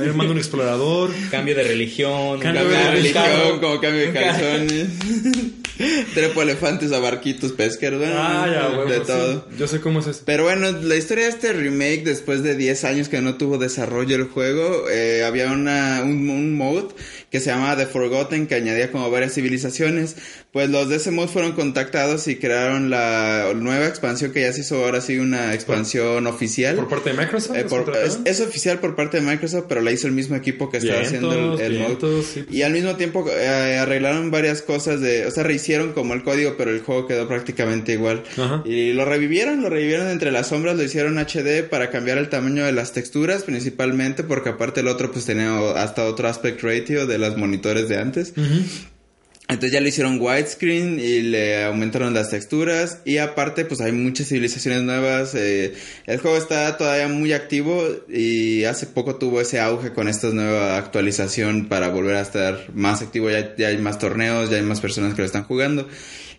ahí me mando un explorador. cambio de religión. Cambio Cambio de de religión, religión. como cambio de calzones. Trepo elefantes a barquitos pesqueros, bueno, Ah, ya, huevo, de sí. todo. Yo sé cómo es eso. Pero bueno, la historia de este remake, después de 10 años que no tuvo desarrollo el juego, eh, había una, un, un mode que se llamaba The Forgotten, que añadía como varias civilizaciones. Pues los de ese mod fueron contactados y crearon la nueva expansión que ya se hizo ahora sí una expansión oficial. ¿Por parte de Microsoft? Eh, ¿Es por- es, es oficial por parte de Microsoft, pero la hizo el mismo equipo que estaba haciendo el, el mod. sí. Y al mismo tiempo eh, arreglaron varias cosas de, o sea, rehicieron como el código, pero el juego quedó prácticamente igual. Ajá. Y lo revivieron, lo revivieron entre las sombras, lo hicieron HD para cambiar el tamaño de las texturas, principalmente porque aparte el otro pues tenía hasta otro aspect ratio de los monitores de antes. Entonces ya lo hicieron widescreen y le aumentaron las texturas y aparte pues hay muchas civilizaciones nuevas. eh, el juego está todavía muy activo y hace poco tuvo ese auge con esta nueva actualización para volver a estar más activo. Ya, ya hay más torneos, ya hay más personas que lo están jugando.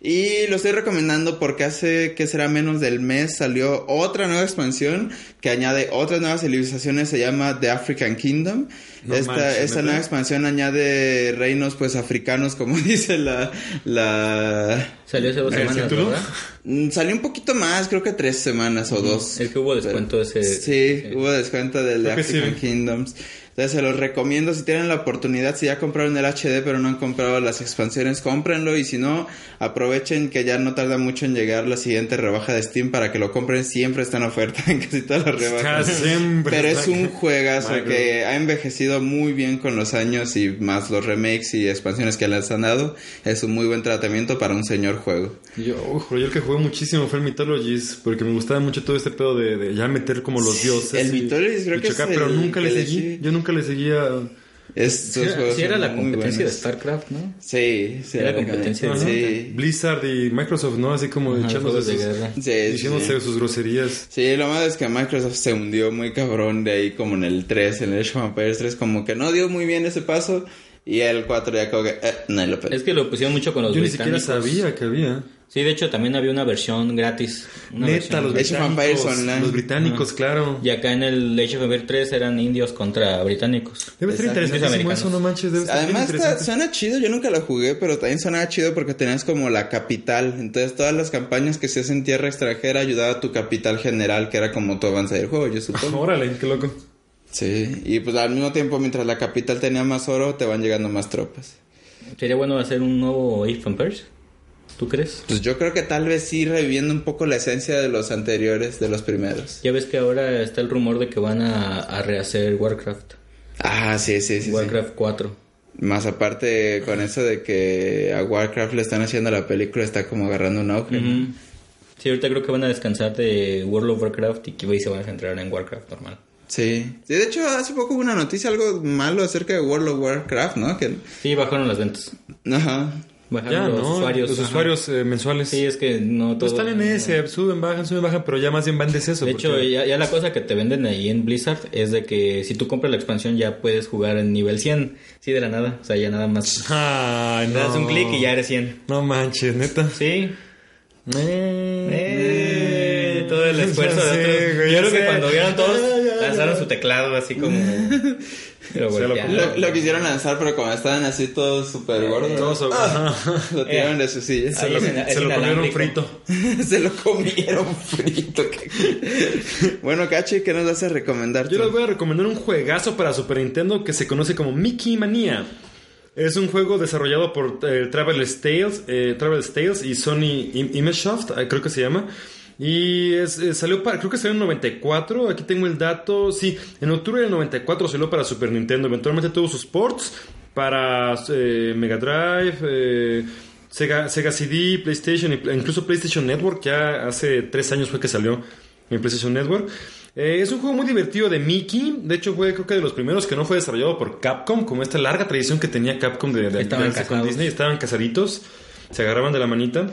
Y lo estoy recomendando porque hace que será menos del mes salió otra nueva expansión que añade otras nuevas civilizaciones, se llama The African Kingdom. No esta manches, esta nueva expansión añade reinos pues africanos como dice la la Salió hace dos ¿El semanas? ¿verdad? Mm, salió un poquito más, creo que tres semanas o dos. El que hubo descuento Pero- ese. Sí, hubo descuento del que African sí. Kingdoms. Entonces se los recomiendo si tienen la oportunidad, si ya compraron el HD pero no han comprado las expansiones, cómprenlo y si no, aprovechen que ya no tarda mucho en llegar la siguiente rebaja de Steam para que lo compren, siempre está en oferta en casi todas las rebajas. Está siempre Pero es un juegazo que ha envejecido muy bien con los años y más los remakes y expansiones que les han dado. Es un muy buen tratamiento para un señor juego. Yo, ojo, yo el que jugué muchísimo fue el Mythologies, porque me gustaba mucho todo este pedo de, de ya meter como los dioses. El y- Mythologies creo y que chocar, es pero nunca le seguí. sigue. Yo nunca le seguía. Estos Sí, juegos sí era la competencia de. StarCraft, ¿no? Sí, sí. Era competencia de Sí. Blizzard y Microsoft, ¿no? Así como Ajá, echándose sus, guerra. Sí, sí, diciéndose sí. sus groserías. Sí, lo malo es que Microsoft se hundió muy cabrón de ahí como en el 3, en el Age of Empires 3, como que no dio muy bien ese paso y el 4 ya como que, eh, no lo. Es que lo pusieron mucho con los Yo ni siquiera sabía que había. Sí, de hecho también había una versión gratis. Una Neta, versión los británicos. Online. Los británicos, claro. Y acá en el Age of Empires 3 eran indios contra británicos. Debe ser interesantísimo eso, no manches. Debe ser Además está- interesante. suena chido, yo nunca lo jugué, pero también sonaba chido porque tenías como la capital. Entonces todas las campañas que se hacen en tierra extranjera ayudaba a tu capital general, que era como tu avance del juego, yo supongo. Órale, qué loco. Sí, y pues al mismo tiempo mientras la capital tenía más oro, te van llegando más tropas. Sería bueno hacer un nuevo Age Empires. ¿Tú crees? Pues yo creo que tal vez sí reviviendo un poco la esencia de los anteriores, de los primeros. Ya ves que ahora está el rumor de que van a, a rehacer Warcraft. Ah, sí, sí, sí. sí. Warcraft 4. Más aparte con eso de que a Warcraft le están haciendo la película, está como agarrando un auge. Ujú. Sí, ahorita creo que van a descansar de World of Warcraft y que se van a centrar en Warcraft normal. Sí. Sí, de hecho hace poco hubo una noticia algo malo acerca de World of Warcraft, ¿no? Que... Sí, bajaron las ventas. Ajá. Bajaron Ya, los ¿no? usuarios. Los ajá. usuarios eh, mensuales. Sí, es que no Pues todo. están en ese, suben, bajan, suben, bajan, pero ya más bien van de eso. De hecho, ya, ya la cosa que te venden ahí en Blizzard es de que si tú compras la expansión ya puedes jugar en nivel 100. Sí, de la nada. O sea, ya nada más. Ay, Le no. das un clic y ya eres 100. No manches, neta. Sí. Eh, todo el esfuerzo sé, de otros. güey, Yo creo que cuando vieron todos. Lanzaron su teclado así como. Lo voltearon. Lo, lo quisieron lanzar, pero como estaban así todos súper gordos, Todos- ¡ah! lo tiraron de su silla. Se lo comieron frito. Se lo comieron frito. bueno, Cachi, ¿qué nos vas a recomendar? Yo tú? les voy a recomendar un juegazo para Super Nintendo que se conoce como Mickey Mania. Es un juego desarrollado por eh, Travel Tales, eh, Travel Tales y Sony Im- Imagesoft, eh, creo que se llama. Y es, eh, salió para, creo que salió en 94, aquí tengo el dato. Sí, en octubre del 94 salió para Super Nintendo. Eventualmente tuvo sus ports para eh, Mega Drive, eh, Sega, Sega CD, PlayStation, incluso PlayStation Network. Ya hace tres años fue que salió en PlayStation Network. Eh, es un juego muy divertido de Mickey. De hecho, fue creo que de los primeros que no fue desarrollado por Capcom, como esta larga tradición que tenía Capcom de, de aliarse con. Disney. Estaban casaditos, se agarraban de la manita.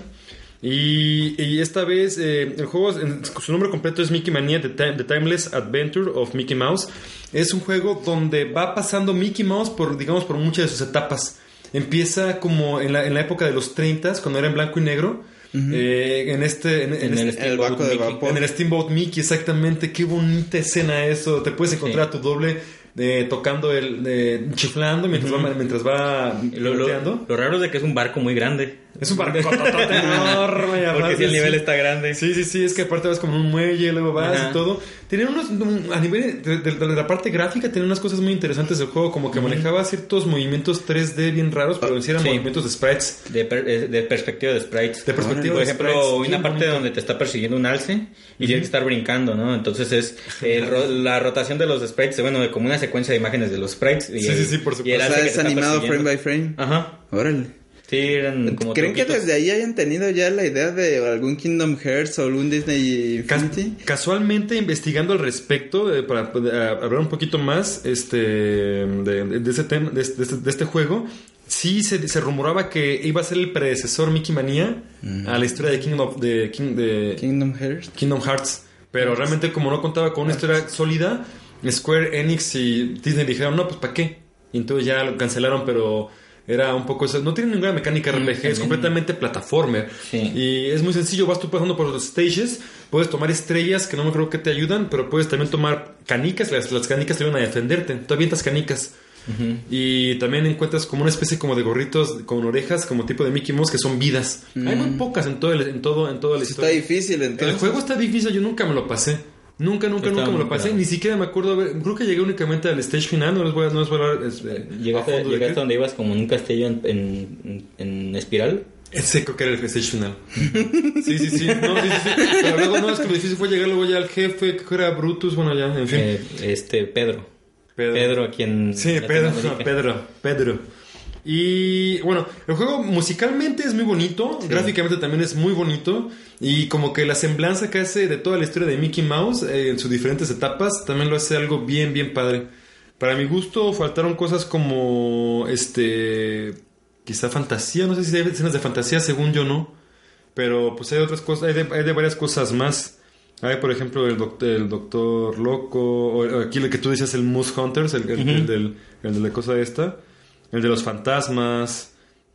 Y, y esta vez eh, el juego, su nombre completo es Mickey Mania, The, Time- The Timeless Adventure of Mickey Mouse. Es un juego donde va pasando Mickey Mouse por, digamos, por muchas de sus etapas. Empieza como en la, en la época de los 30, cuando era en blanco y negro. eh, en este, en, en En el este- el barco de Mickey. vapor. en el Steamboat Mickey, exactamente. Qué bonita escena eso. Te puedes encontrar a tu doble eh, tocando el. eh, chiflando mientras va, mientras va Lo, lo- lo raro es de que es un barco muy grande. Es un barco enorme. y Porque aparte, si el nivel sí. está grande. Sí, sí, sí, es que aparte vas como un muelle, luego vas Ajá. y todo. Tienen unos, un- a nivel de, de- de la parte gráfica, tiene unas cosas muy interesantes del juego, como que manejaba ciertos movimientos 3D bien raros, pero sí eran Sí. movimientos de sprites. De, per- eh, de perspectiva de sprites. De perspectiva Por de ejemplo, sprites, hay bien una parte bonito. donde te está persiguiendo un alce y tienes que estar brincando, ¿no? Entonces es el ro- la rotación de los sprites, bueno, como una secuencia de imágenes de los sprites. Y Sí, el- sí, sí, por y el O supuesto. sea, alce es te está animado frame by frame. Ajá. Órale. Sí, eran como ¿Creen que desde ahí hayan tenido ya la idea de algún Kingdom Hearts o algún Disney Cas- Infinity? casualmente investigando al respecto eh, para eh, hablar un poquito más este de, de ese tema de, este- de este, de este juego sí se, se rumoraba que iba a ser el predecesor Mickey Mania a la historia de Kingdom de, King- de Kingdom Hearts. Kingdom Hearts. Pero realmente como no contaba con una historia sólida Square Enix y Disney dijeron no pues para qué y entonces ya lo cancelaron pero era un poco eso no tiene ninguna mecánica RPG es completamente plataformer Sí. y es muy sencillo, vas tú pasando por los stages, puedes tomar estrellas que no me creo que te ayudan, pero puedes también tomar canicas, las, las canicas te ayudan a defenderte, tú avientas canicas. Y también encuentras como una especie como de gorritos con orejas, como tipo de Mickey Mouse, que son vidas. Hay muy pocas en todo, el- en todo, en toda la Sí Está historia. difícil entonces. El juego está difícil, yo nunca me lo pasé. Nunca, nunca, nunca me lo pasé. Ni siquiera me acuerdo. haber- Creo que llegué únicamente al stage final. No les voy a, no les voy a hablar. es, eh, a Llegaste, de llegaste donde ibas como en un castillo en, en, en espiral. Ese creo que era el stage final. sí, sí, sí. No, sí, sí, sí. Pero luego no, es que lo difícil fue llegar luego ya al jefe, que era Brutus, bueno, ya, en fin. Eh, este, Pedro. Pedro. Pedro, a quien. Sí, Pedro. Pedro, Pedro. Y bueno, el juego musicalmente es muy bonito, gráficamente también es muy bonito y como que la semblanza que hace de toda la historia de Mickey Mouse eh, en sus diferentes etapas también lo hace algo bien, bien padre. Para mi gusto faltaron cosas como este quizá fantasía, no sé si hay escenas de fantasía, según yo no, pero pues hay otras cosas, hay de, hay de varias cosas más. Hay por ejemplo el doctor, el doctor loco, o aquí el que tú decías el Moose Hunters, el, el- el del, el de la cosa esta, el de los fantasmas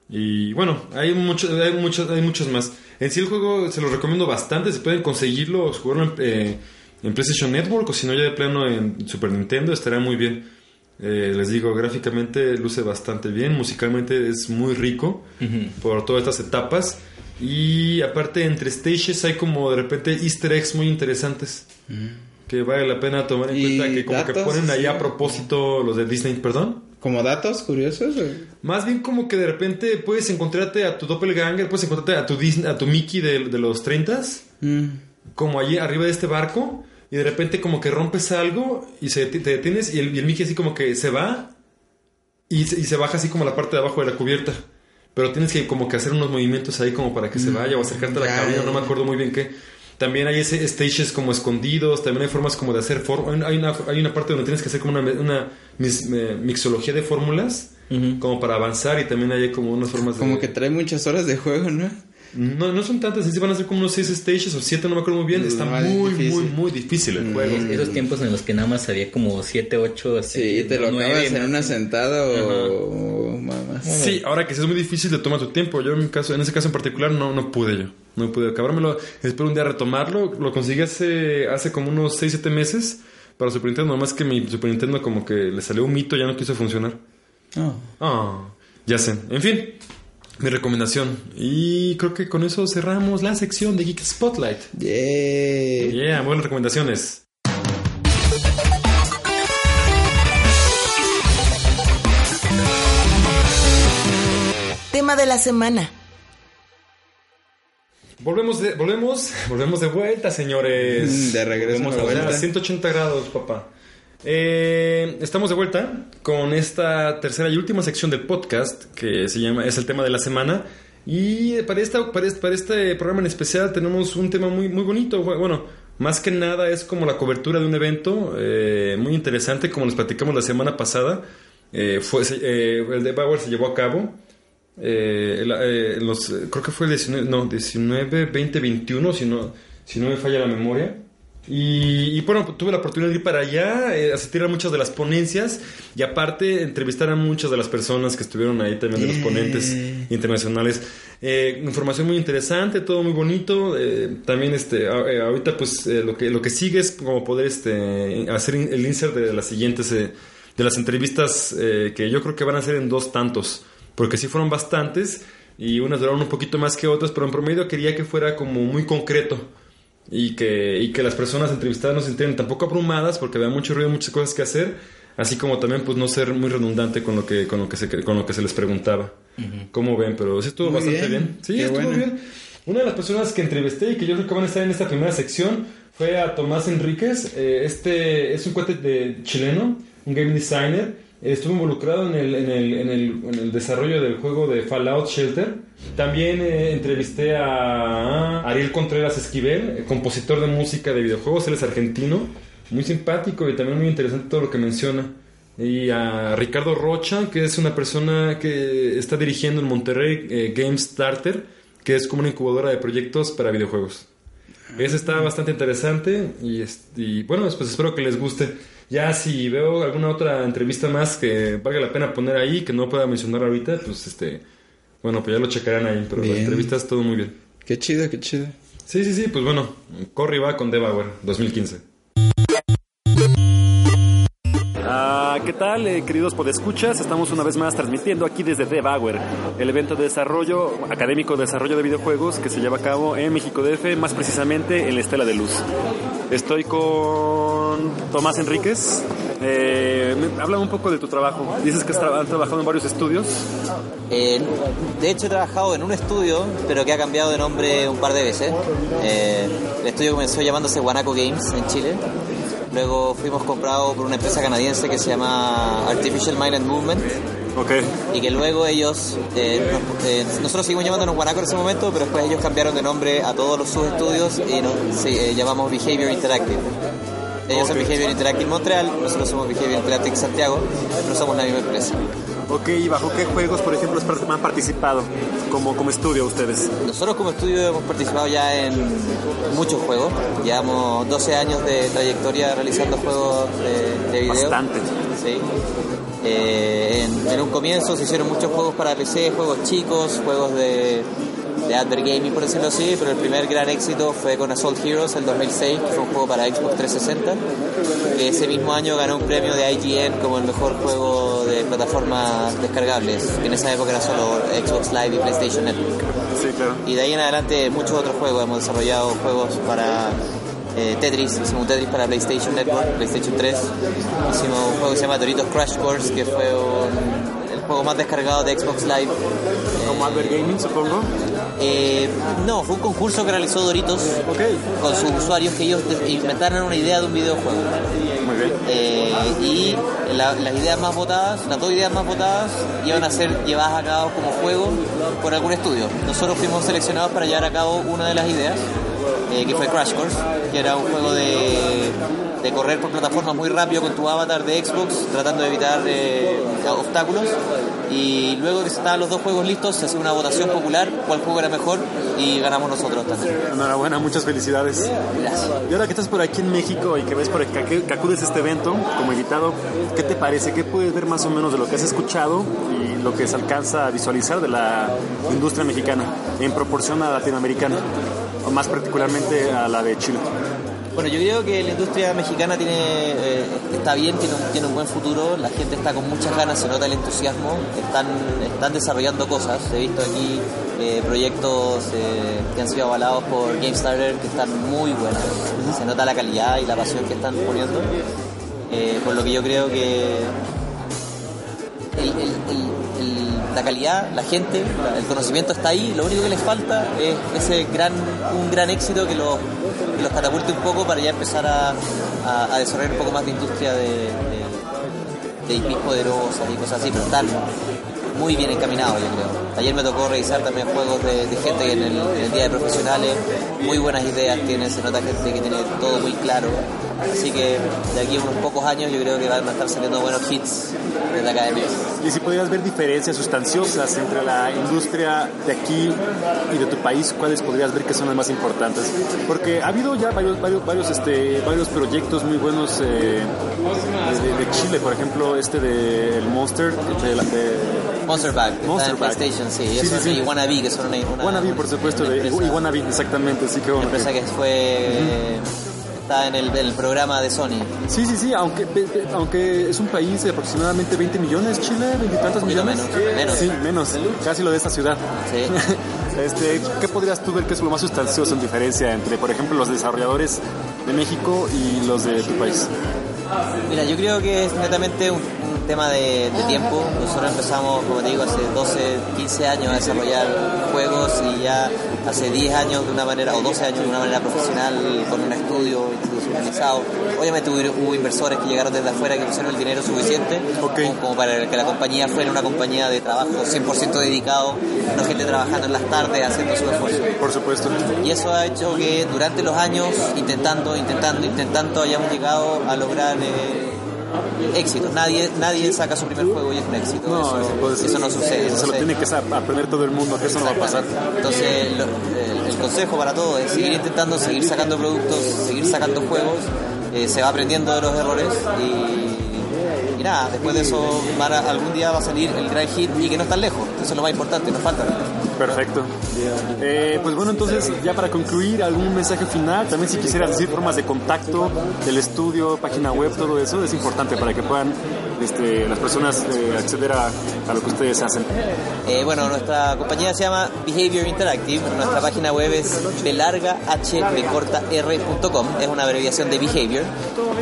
y bueno, hay muchos, hay muchos, hay muchos más. En sí el juego se lo recomiendo bastante, se pueden conseguirlo, jugarlo en, eh, en PlayStation Network o si no ya de plano en Super Nintendo estaría muy bien. Eh, les digo, gráficamente luce bastante bien, musicalmente es muy rico por todas estas etapas. Y aparte, entre stages hay como de repente easter eggs muy interesantes que vale la pena tomar en cuenta que como que ponen ahí sí. a propósito los de Disney, perdón. Como datos curiosos. o- Más bien como que de repente puedes encontrarte a tu doppelganger, puedes encontrarte a tu Disney, a tu Mickey de, de los 30s, Mm. como allí arriba de este barco, y de repente como que rompes algo y se, te detienes y el, y el Mickey así como que se va y se, y se baja así como la parte de abajo de la cubierta. Pero tienes que como que hacer unos movimientos ahí como para que se vaya o acercarte a la cabina, no me acuerdo muy bien qué. También hay ese stages como escondidos, también hay formas como de hacer formas. Hay una, hay una parte donde tienes que hacer como una, una mis- eh, mixología de fórmulas, como para avanzar y también hay como unas formas Como de... que trae muchas horas de juego, ¿no? No, no son tantas, en sí van a ser como unos 6 stages o 7, no me acuerdo muy bien. Está No, muy, muy, muy difícil el juego. Esos tiempos en los que nada más había como 7, 8, Sí, te lo acabas en una sentada o. Sí, ahora que sí es muy difícil te toma tu tiempo. Yo en mi caso, en ese caso en particular no, no pude yo. No pude acabármelo. Espero un día retomarlo. Lo conseguí hace, hace como unos 6, 7 meses para Super Nintendo. Nomás que mi Super Nintendo como que le salió un mito, ya no quiso funcionar. Oh. Ah, ya sé. En fin, mi recomendación. Y creo que con eso cerramos la sección de Geek Spotlight. Yeah. Yeah, buenas recomendaciones. Tema de la semana. Volvemos de, volvemos, volvemos de vuelta, señores. De regreso Volvemos a vuelta. 180 grados, papá. Eh, estamos de vuelta con esta tercera y última sección del podcast que se llama es el tema de la semana. Y para esta para este, para este programa en especial tenemos un tema muy muy bonito. Bueno más que nada es como la cobertura de un evento eh, muy interesante como les platicamos la semana pasada. Eh, fue eh, el de Bauer se llevó a cabo eh, eh, los, creo que fue el 19, no, 19, 20, 21, si no, si no me falla la memoria. Y, y, bueno, tuve la oportunidad de ir para allá, eh, asistir a muchas de las ponencias y aparte entrevistar a muchas de las personas que estuvieron ahí también, de los Yeah. ponentes internacionales. Eh, información muy interesante, todo muy bonito. eh, también este, a- eh, ahorita pues eh, lo, que, lo que sigue es como poder este, hacer in- el insert de las siguientes, eh, de las entrevistas eh, que yo creo que van a ser en dos tantos porque sí fueron bastantes y unas duraron un poquito más que otras, pero en promedio quería que fuera como muy concreto y que, y que las personas entrevistadas no se sintieran tampoco abrumadas porque había mucho ruido, muchas cosas que hacer, así como también pues no ser muy redundante con lo que, con lo que, se, con lo que se les preguntaba. ¿Cómo ven? Pero sí estuvo Muy bastante bien. bien. Sí, Qué estuvo bueno. bien. Una de las personas que entrevisté y que yo creo que van a estar en esta primera sección fue a Tomás Enríquez. Eh, este es un cuate de chileno, un game designer. Estuvo involucrado en el, en, el, en, el, en el desarrollo del juego de Fallout Shelter. También eh, entrevisté a Ariel Contreras Esquivel, eh, compositor de música de videojuegos. Él es argentino, muy simpático y también muy interesante todo lo que menciona. Y a Ricardo Rocha, que es una persona que está dirigiendo en Monterrey eh, Game Starter, que es como una incubadora de proyectos para videojuegos. Ese está bastante interesante y, y, bueno, pues espero que les guste. Ya si veo alguna otra entrevista más que valga la pena poner ahí, que no pueda mencionar ahorita, pues este, bueno, pues ya lo checarán ahí, pero Bien. las entrevistas todo muy bien. Qué chido, qué chido. Sí, sí, sí, pues bueno, Corri va con Devauer 2015. ¿Qué tal, eh, queridos podescuchas? Estamos una vez más transmitiendo aquí desde Devauer, el evento de desarrollo, académico de desarrollo de videojuegos que se lleva a cabo en México DF, más precisamente en la Estela de Luz. Estoy con Tomás Enríquez. Eh, habla un poco de tu trabajo. Dices que has, tra- has trabajado en varios estudios. Eh, de hecho, he trabajado en un estudio, pero que ha cambiado de nombre un par de veces. Eh, el estudio comenzó llamándose Guanaco Games en Chile. Luego fuimos comprados por una empresa canadiense que se llama Artificial Mind and Movement. Ok. Y que luego ellos, eh, nos- eh, nosotros seguimos llamándonos Guanaco en ese momento, pero después ellos cambiaron de nombre a todos los subestudios y nos eh, llamamos Behavior Interactive. Ellos son. Behavior Interactive Montreal, nosotros somos Behavior Interactive Santiago, pero somos la misma empresa. Ok, ¿y bajo qué juegos, por ejemplo, han participado como, como estudio ustedes? Nosotros como estudio hemos participado ya en muchos juegos. Llevamos 12 años de trayectoria realizando juegos de, de video. Bastante. Sí. Eh, en, en un comienzo se hicieron muchos juegos para PC, juegos chicos, juegos de, de Adver Gaming, por decirlo así, pero el primer gran éxito fue con Assault Heroes el 2006, que fue un juego para Xbox 360. que ese mismo año ganó un premio de IGN como el mejor juego de plataformas descargables, que en esa época era solo Xbox Live y PlayStation Network. Sí, claro. Y de ahí en adelante muchos otros juegos. Hemos desarrollado juegos para eh, Tetris, hicimos un Tetris para PlayStation Network, PlayStation 3. Hicimos un juego que se llama Doritos Crash Course, que fue un- el juego más descargado de Xbox Live. Como Albert Gaming, supongo. Eh, no, fue un concurso que realizó Doritos con sus usuarios que ellos inventaron una idea de un videojuego. Muy bien. Eh, y la- las ideas más votadas, las dos ideas más votadas, iban a ser llevadas a cabo como juego por algún estudio. Nosotros fuimos seleccionados para llevar a cabo una de las ideas, eh, que fue Crash Course, que era un juego de, de correr por plataformas muy rápido con tu avatar de Xbox, tratando de evitar eh, obstáculos. Y luego que estaban los dos juegos listos, se hace una votación popular, cuál juego era mejor, y ganamos nosotros también. Enhorabuena, muchas felicidades. Gracias. Y ahora que estás por aquí en México y que ves por que, que acudes a este evento como invitado, ¿qué te parece? ¿Qué puedes ver más o menos de lo que has escuchado y lo que se alcanza a visualizar de la industria mexicana en proporción a la latinoamericana? O más particularmente a la de Chile. Bueno, yo creo que la industria mexicana tiene eh, está bien, tiene un, tiene un buen futuro, la gente está con muchas ganas, se nota el entusiasmo, están, están desarrollando cosas. He visto aquí eh, proyectos eh, que han sido avalados por GameStarter que están muy buenos. Se nota la calidad y la pasión que están poniendo. Por lo que yo creo que el- el- el- el- la calidad, la gente, el conocimiento está ahí, lo único que les falta es ese gran, un gran éxito que los, catapulte un poco para ya empezar a, a- desarrollar un poco más de industria de, de, de poderosas y cosas así, pero están muy bien encaminados yo creo. Ayer me tocó revisar también juegos de, gente que en el, en el Día de Profesionales, muy buenas ideas tienen, se nota gente que tiene todo muy claro. Así que de aquí a unos pocos años yo creo que van a estar saliendo buenos hits desde acá de México. Y si pudieras ver diferencias sustanciosas entre la industria de aquí y de tu país, ¿cuáles podrías ver que son las más importantes? Porque ha habido ya varios, varios, varios, este, varios proyectos muy buenos eh, de, de Chile, por ejemplo, este de el Monster, de, la- de Monster Bag, Monster Bag. PlayStation, sí. Sí, y, sí, sí. y Wannabe, que son una, una Wannabe, por supuesto, una de y Wannabe, exactamente, sí que una bueno. empresa que fue está en el, el programa de Sony. Sí, sí, sí, aunque, pe- pe- aunque es un país de aproximadamente 20 millones, Chile, 20 y tantos millones. menos, menos. Sí, menos, casi lo de esta ciudad. Sí. Este, ¿Qué podrías tú ver que es lo más sustancioso en diferencia entre, por ejemplo, los desarrolladores de México y los de tu país? Mira, yo creo que es netamente un, un tema de, de tiempo. Nosotros empezamos, como te digo, hace 12, 15 años a desarrollar juegos y ya hace 10 años de una manera, o 12 años de una manera profesional, con un estudio institucionalizado. Obviamente hubo, hubo inversores que llegaron desde afuera que pusieron el dinero suficiente Ok. como, como para que la compañía fuera una compañía de trabajo 100% dedicado, no gente trabajando en las tardes haciendo su esfuerzo. Por supuesto. Y eso ha hecho que durante los años, intentando, intentando, intentando, hayamos llegado a lograr eh, éxitos. Nadie, nadie saca su primer juego y es un éxito. No, eso, pues, no sucede. Eso se lo tiene que aprender todo el mundo, que eso no va a pasar. Entonces, lo- el, el consejo para todos es seguir intentando, seguir sacando productos, seguir sacando juegos. eh, se va aprendiendo de los errores y, y nada, después de eso van a- algún día va a salir el gran hit y que no está lejos. Eso es lo más importante, nos falta. Perfecto. Eh, pues bueno, entonces, ya para concluir, algún mensaje final, también si quisieras decir formas de contacto del estudio, página web, todo eso, es importante para que puedan este, las personas eh, acceder a, a lo que ustedes hacen. Eh, bueno, nuestra compañía se llama Behavior Interactive. Nuestra página web es belargahbcortar.com. Es una abreviación de Behavior.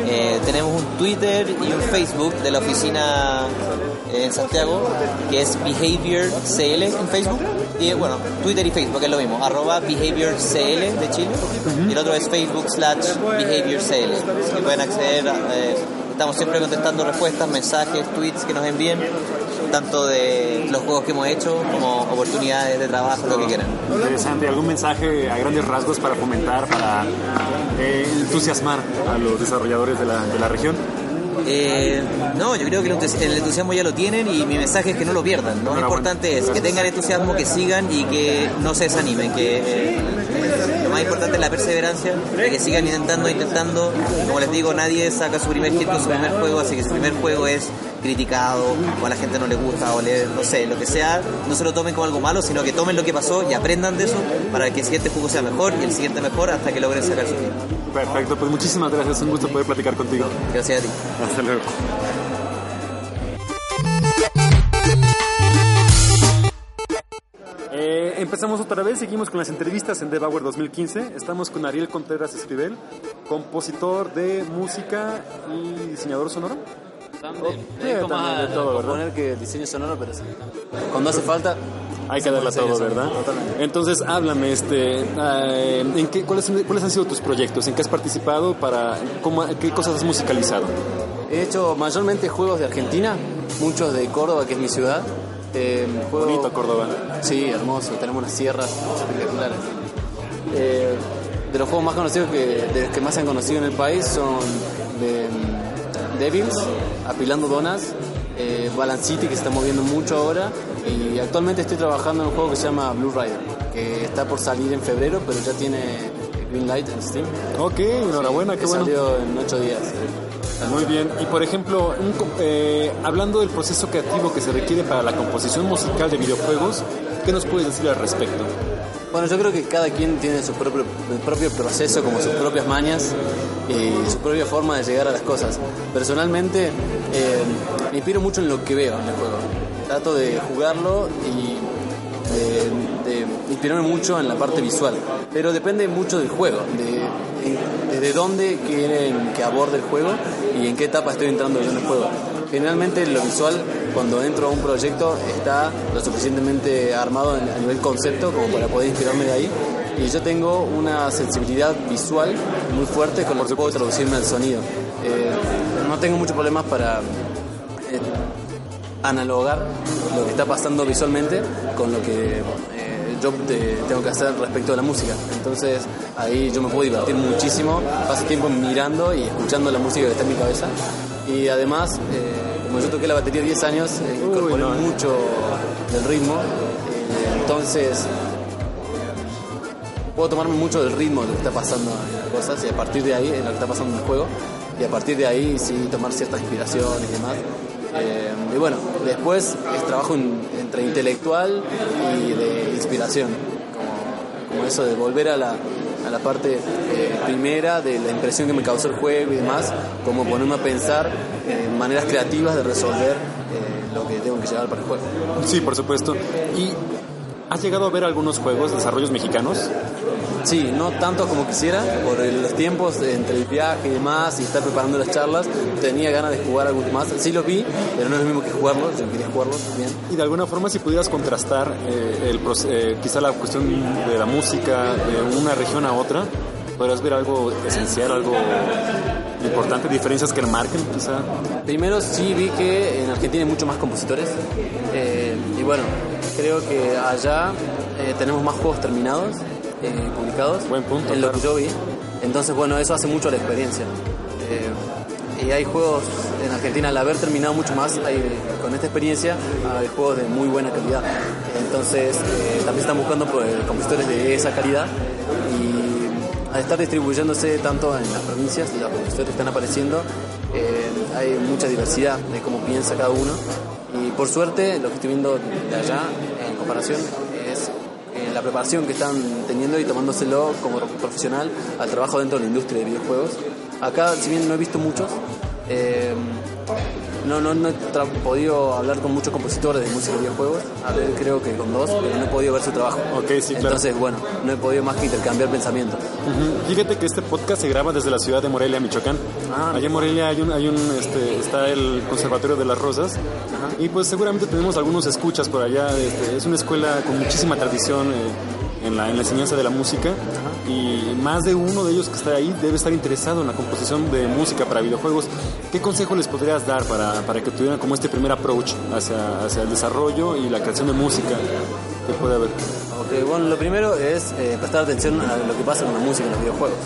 Eh, tenemos un Twitter y un Facebook de la oficina en Santiago, que es Behavior CL en Facebook. Y bueno, Twitter y Facebook es lo mismo, arroba Behavior CL de Chile. Y el otro es Facebook slash Behavior pueden acceder, eh, estamos siempre contestando respuestas, mensajes, tweets que nos envíen, tanto de los juegos que hemos hecho como oportunidades de trabajo, lo que quieran. Interesante. ¿Algún mensaje a grandes rasgos para fomentar, para eh, entusiasmar a los desarrolladores de la, de la región? Eh, no, yo creo que el entus- el entusiasmo ya lo tienen y mi mensaje es que no lo pierdan. ¿no? Lo importante es que tengan entusiasmo, que sigan y que no se desanimen. Que eh, lo más importante es la perseverancia, de que sigan intentando, intentando. Como les digo, nadie saca su primer hit con su primer juego, así que su primer juego es criticado o a la gente no le gusta o le, no sé, lo que sea, no se lo tomen como algo malo, sino que tomen lo que pasó y aprendan de eso para que el siguiente juego sea mejor y el siguiente mejor hasta que logren sacar su hit. Perfecto, pues muchísimas gracias. Un gusto poder platicar contigo. Gracias a ti. Hasta luego. Eh, empezamos otra vez, seguimos con las entrevistas en Devour 2015. Estamos con Ariel Contreras Escribel, compositor de música y diseñador sonoro. También. Oh, también, de a todo, que diseño sonoro, pero sí. Cuando hace falta, Hay que darle a todo, ¿verdad? Totalmente. Entonces, háblame, este, eh, ¿en qué, cuáles, cuáles han sido tus proyectos? ¿En qué has participado? Para, cómo, ¿Qué cosas has musicalizado? He hecho mayormente juegos de Argentina, muchos de Córdoba, que es mi ciudad. Eh, juego- Bonito Córdoba. Sí, hermoso, tenemos unas sierras espectaculares. Eh, de los juegos más conocidos que, de los que más se han conocido en el país son de, mm, Devils, Apilando Donas, eh, Balance City que se está moviendo mucho ahora y actualmente estoy trabajando en un juego que se llama Blue Rider, que está por salir en febrero pero ya tiene Green Light en Steam. Ok, enhorabuena, que qué bueno. salió en ocho días. Muy bien. Y por ejemplo, un eh, hablando del proceso creativo que se requiere para la composición musical de videojuegos, ¿qué nos puedes decir al respecto? Bueno, yo creo que cada quien tiene su propio proceso, como sus propias mañas y su propia forma de llegar a las cosas. Personalmente, eh, me inspiro mucho en lo que veo en el juego. Trato de jugarlo y de, de inspirarme mucho en la parte visual. Pero depende mucho del juego, de, desde dónde quieren que aborde el juego y en qué etapa estoy entrando yo en el juego. Generalmente lo visual, cuando entro a un proyecto, está lo suficientemente armado en- a nivel concepto como para poder inspirarme de ahí. Y yo tengo una sensibilidad visual muy fuerte con lo que puedo traducirme al sonido. Eh, no tengo muchos problemas para eh, analogar lo que está pasando visualmente con lo que eh, yo te- tengo que hacer respecto a la música. Entonces ahí yo me puedo divertir muchísimo, paso tiempo mirando y escuchando la música que está en mi cabeza. Y además, como yo toqué la batería 10 años, incorporé no. mucho del ritmo. entonces puedo tomarme mucho del ritmo de lo que está pasando en las cosas y a partir de ahí, en lo que está pasando en el juego, y a partir de ahí sí tomar cierta inspiración y demás. Eh, y bueno, después es trabajo in- entre intelectual y de inspiración, como, como eso de volver a la, a la parte eh, primera de la impresión que me causó el juego y demás, como ponerme a pensar en maneras creativas de resolver eh, lo que tengo que llevar para el juego. Sí, por supuesto. ¿Y has llegado a ver algunos juegos, desarrollos mexicanos? Sí, no tanto como quisiera, por los tiempos entre el viaje y demás y estar preparando las charlas, tenía ganas de jugar algunos más. Sí los vi, pero no es lo mismo que jugarlos, yo quería jugarlos bien. Y de alguna forma, si pudieras contrastar eh, el, eh, quizá la cuestión de la música de una región a otra, podrías ver algo esencial, algo importante, diferencias que marquen, quizá. Primero sí vi que en Argentina hay mucho más compositores eh, y bueno, creo que allá eh, tenemos más juegos terminados, eh, publicados, Buen punto, en lo que yo vi. Entonces bueno, eso hace mucho a la experiencia. Y hay juegos en Argentina, al haber terminado mucho más, hay, con esta experiencia hay juegos de muy buena calidad. Entonces también están buscando pues, compositores de esa calidad y al estar distribuyéndose tanto en las provincias, los compositores están apareciendo, eh, hay mucha diversidad de cómo piensa cada uno y por suerte lo que estoy viendo de allá en comparación es eh, la preparación que están teniendo y tomándoselo como profesional al trabajo dentro de la industria de videojuegos. Acá, si bien no he visto muchos, eh, no, no, no he podido hablar con muchos compositores de música de videojuegos. Ver, creo que con dos, pero no he podido ver su trabajo. Ok, sí, claro. Entonces, bueno, no he podido más que intercambiar pensamientos. Ujú. Fíjate que este podcast se graba desde la ciudad de Morelia, Michoacán. Ah, Allá en Morelia hay un, hay un este, está el Conservatorio de las Rosas y pues seguramente tenemos algunos escuchas por allá. este, es una escuela con muchísima tradición eh, en, la, en la enseñanza de la música y más de uno de ellos que está ahí debe estar interesado en la composición de música para videojuegos. ¿qué consejo les podrías dar para, para que tuvieran como este primer approach hacia, hacia el desarrollo y la creación de música que puede haber? Ok, bueno, lo primero es eh, prestar atención a lo que pasa con la música en los videojuegos.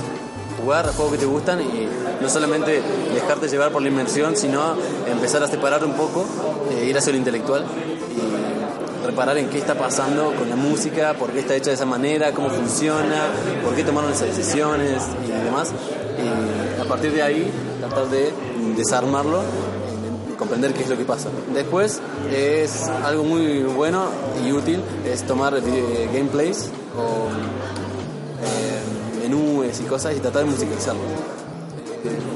Jugar juegos que te gustan y no solamente dejarte llevar por la inmersión, sino empezar a separar un poco, eh, ir hacia lo intelectual y reparar en qué está pasando con la música, por qué está hecha de esa manera, cómo funciona, por qué tomaron esas decisiones y demás. Y a partir de ahí tratar de desarmarlo comprender qué es lo que pasa. Después es algo muy bueno y útil, es tomar eh, gameplays o eh, menúes y cosas y tratar de musicalizarlos.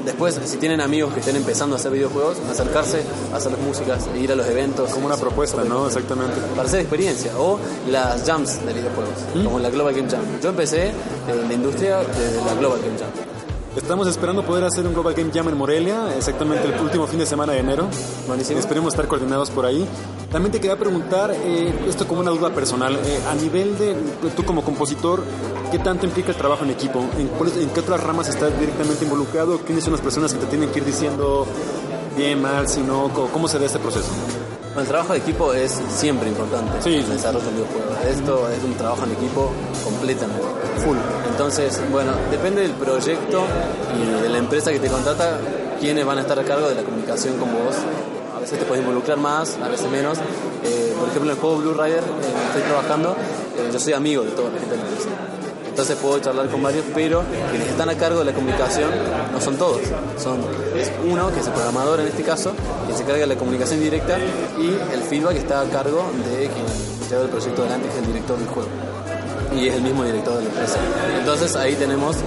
Después, si tienen amigos que estén empezando a hacer videojuegos, acercarse a hacer las músicas, e ir a los eventos. Como una propuesta, ¿no? Exactamente. Para hacer experiencia. O las jams de videojuegos, como la Global Game Jam. Yo empecé en la industria desde la Global Game Jam. Estamos esperando poder hacer un Global Game Jam en Morelia, exactamente el último fin de semana de enero. Buenísimo. Esperemos estar coordinados por ahí. También te quería preguntar, eh, esto como una duda personal, eh, a nivel de tú como compositor, ¿qué tanto implica el trabajo en equipo? ¿En, cuáles- en qué otras ramas estás directamente involucrado? ¿Quiénes son las personas que te tienen que ir diciendo bien, mal, si no? ¿Cómo, cómo se da este proceso? El trabajo de equipo es siempre importante Sí, en el desarrollo videojuego. Esto es un trabajo en equipo completamente. Full. Entonces, bueno, depende del proyecto y de la empresa que te contrata, quiénes van a estar a cargo de la comunicación con vos. A veces te puedes involucrar más, a veces menos. Eh, por ejemplo, en el juego Blue Rider, en el que estoy trabajando, eh, yo soy amigo de toda la gente de la empresa. Entonces puedo charlar con varios, pero quienes están a cargo de la comunicación no son todos. Son, es uno, que es el programador en este caso, que se carga de la comunicación directa, y el feedback está a cargo de quien lleva el proyecto adelante, que es el director del juego. Y es el mismo director de la empresa. Entonces ahí tenemos eh,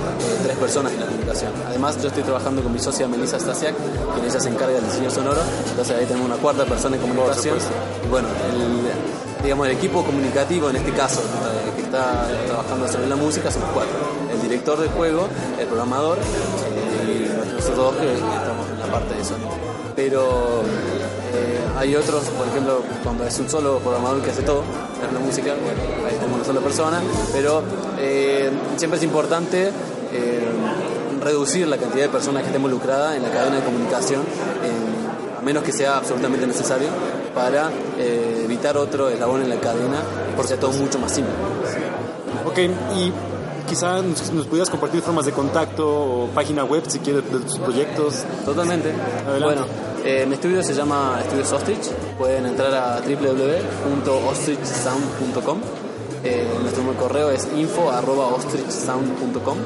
tres personas en la comunicación. Además yo estoy trabajando con mi socia Melissa Stasiak, quien ella se encarga del diseño sonoro. Entonces ahí tenemos una cuarta persona en comunicación. Y bueno, el, digamos, el equipo comunicativo en este caso, trabajando sobre la música, son cuatro. El director del juego, el programador y nosotros dos que estamos en la parte de sonido. Pero eh, hay otros, por ejemplo, cuando es un solo programador que hace todo, es la música, bueno, ahí tenemos una sola persona, pero eh, siempre es importante eh, reducir la cantidad de personas que esté involucrada en la cadena de comunicación, a menos que sea absolutamente necesario, para evitar otro eslabón en la cadena, porque sea todo mucho más simple. Ok, y quizá nos, nos pudieras compartir formas de contacto o página web si quieres de tus proyectos. Totalmente. Adelante. Bueno, eh, mi estudio se llama Estudios Ostrich. Pueden entrar a www.ostrichsound.com. Eh, nuestro correo es info.ostrichsound.com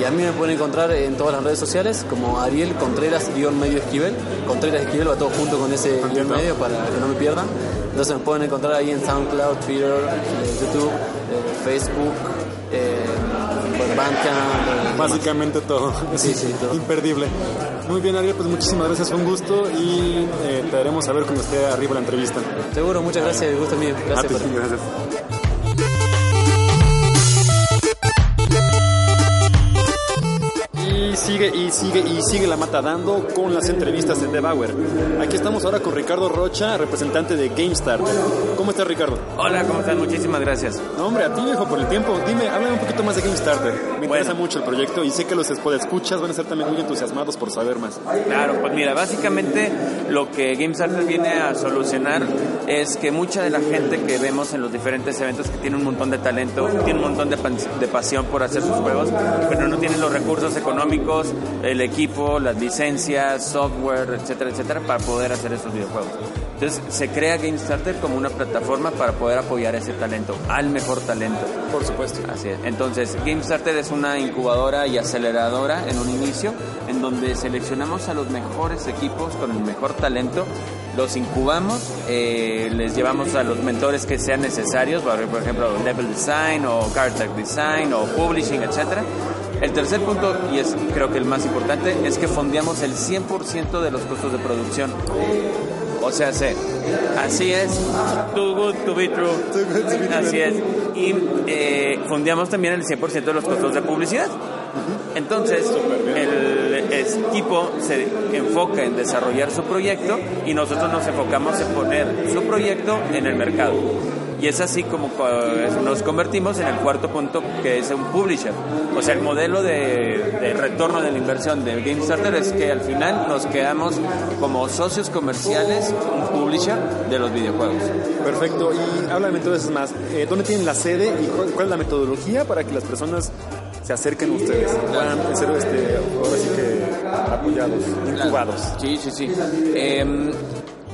y a mí me pueden encontrar en todas las redes sociales como Ariel Contreras-medio Esquivel. Contreras Esquivel va todo junto con ese guion medio para que no me pierdan. Entonces me pueden encontrar ahí en SoundCloud, Twitter, eh, YouTube, eh, Facebook, eh, Bandcamp. Básicamente todo. Sí, sí, todo. imperdible. Muy bien, Ariel, pues muchísimas gracias, fue un gusto y eh, te haremos saber cuando esté arriba la entrevista. Seguro, muchas gracias, el gusto es mío. Gracias A ti, por- gracias. Y sigue y sigue y sigue la mata dando con las entrevistas de Debauer. Aquí estamos ahora con Ricardo Rocha, representante de GameStar. ¿Cómo estás, Ricardo? Hola, ¿cómo están? Muchísimas gracias. No, hombre, a ti, viejo, por el tiempo. Dime, háblame un poquito más de GameStarter. Me interesa Bueno. mucho el proyecto y sé que los escuchas van a estar también muy entusiasmados por saber más. Claro, pues mira, básicamente lo que GameStarter viene a solucionar es que mucha de la gente que vemos en los diferentes eventos que tiene un montón de talento, tiene un montón de, de pasión por hacer sus juegos, pero no tienen los recursos económicos, el equipo, las licencias, software, etcétera, etcétera, para poder hacer esos videojuegos. Entonces se crea GameStarter como una plataforma para poder apoyar ese talento, al mejor talento. Por supuesto. Así es. Entonces, GameStarter es una incubadora y aceleradora en un inicio, en donde seleccionamos a los mejores equipos con el mejor talento, los incubamos, eh, les llevamos a los mentores que sean necesarios, por ejemplo, level design o card tag design o publishing, etcétera. El tercer punto, y es creo que el más importante, es que fondeamos el 100% de los costos de producción. O sea, sé, así es, too good to be true. Así es. Y eh, fondeamos también el 100% de los costos de publicidad. Entonces, el equipo se enfoca en desarrollar su proyecto y nosotros nos enfocamos en poner su proyecto en el mercado. Y es así como co- nos convertimos en el cuarto punto que es un publisher. O sea, el modelo de, de retorno de la inversión de GameStarter es que al final nos quedamos como socios comerciales, un publisher de los videojuegos. Perfecto. Y háblame entonces más. eh, ¿Dónde tienen la sede y cuál, es la metodología para que las personas se acerquen a ustedes? Puedan ser este, ahora sí que apoyados, incubados. Sí, sí, sí. Em,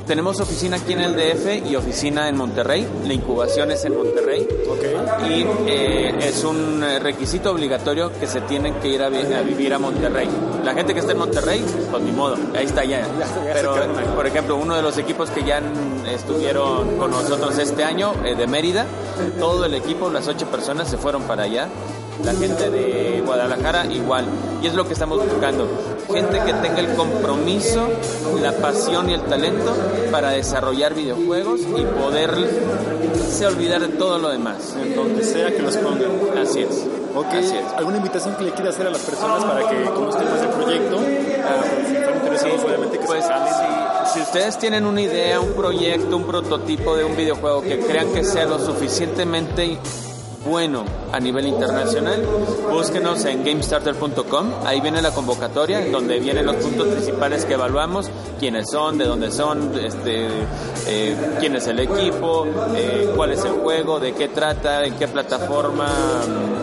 tenemos oficina aquí en el DF y oficina en Monterrey. La incubación es en Monterrey. Y eh, es un eh, requisito obligatorio que se tienen que ir a, vi- a vivir a Monterrey. La gente que está en Monterrey, pues ni modo, ahí está ya. Pero, por ejemplo, uno de los equipos que ya estuvieron con nosotros este año, eh, de Mérida, todo el equipo, las ocho personas, se fueron para allá. La gente de Guadalajara igual. Y es lo que estamos buscando. Gente que tenga el compromiso, la pasión y el talento para desarrollar videojuegos y poderse olvidar de todo lo demás. En donde sea que los pongan. Así es. Ok, Así es. ¿alguna invitación que le quiera hacer a las personas para que conozcan más del proyecto? Ah, obviamente que Pues se si ustedes tienen una idea, un proyecto, un prototipo de un videojuego que crean que sea lo suficientemente bueno a nivel internacional, búsquenos en gamestarter.com, ahí viene la convocatoria, donde vienen los puntos principales que evaluamos, quiénes son, de dónde son, este, eh, quién es el equipo, eh, cuál es el juego, de qué trata, en qué plataforma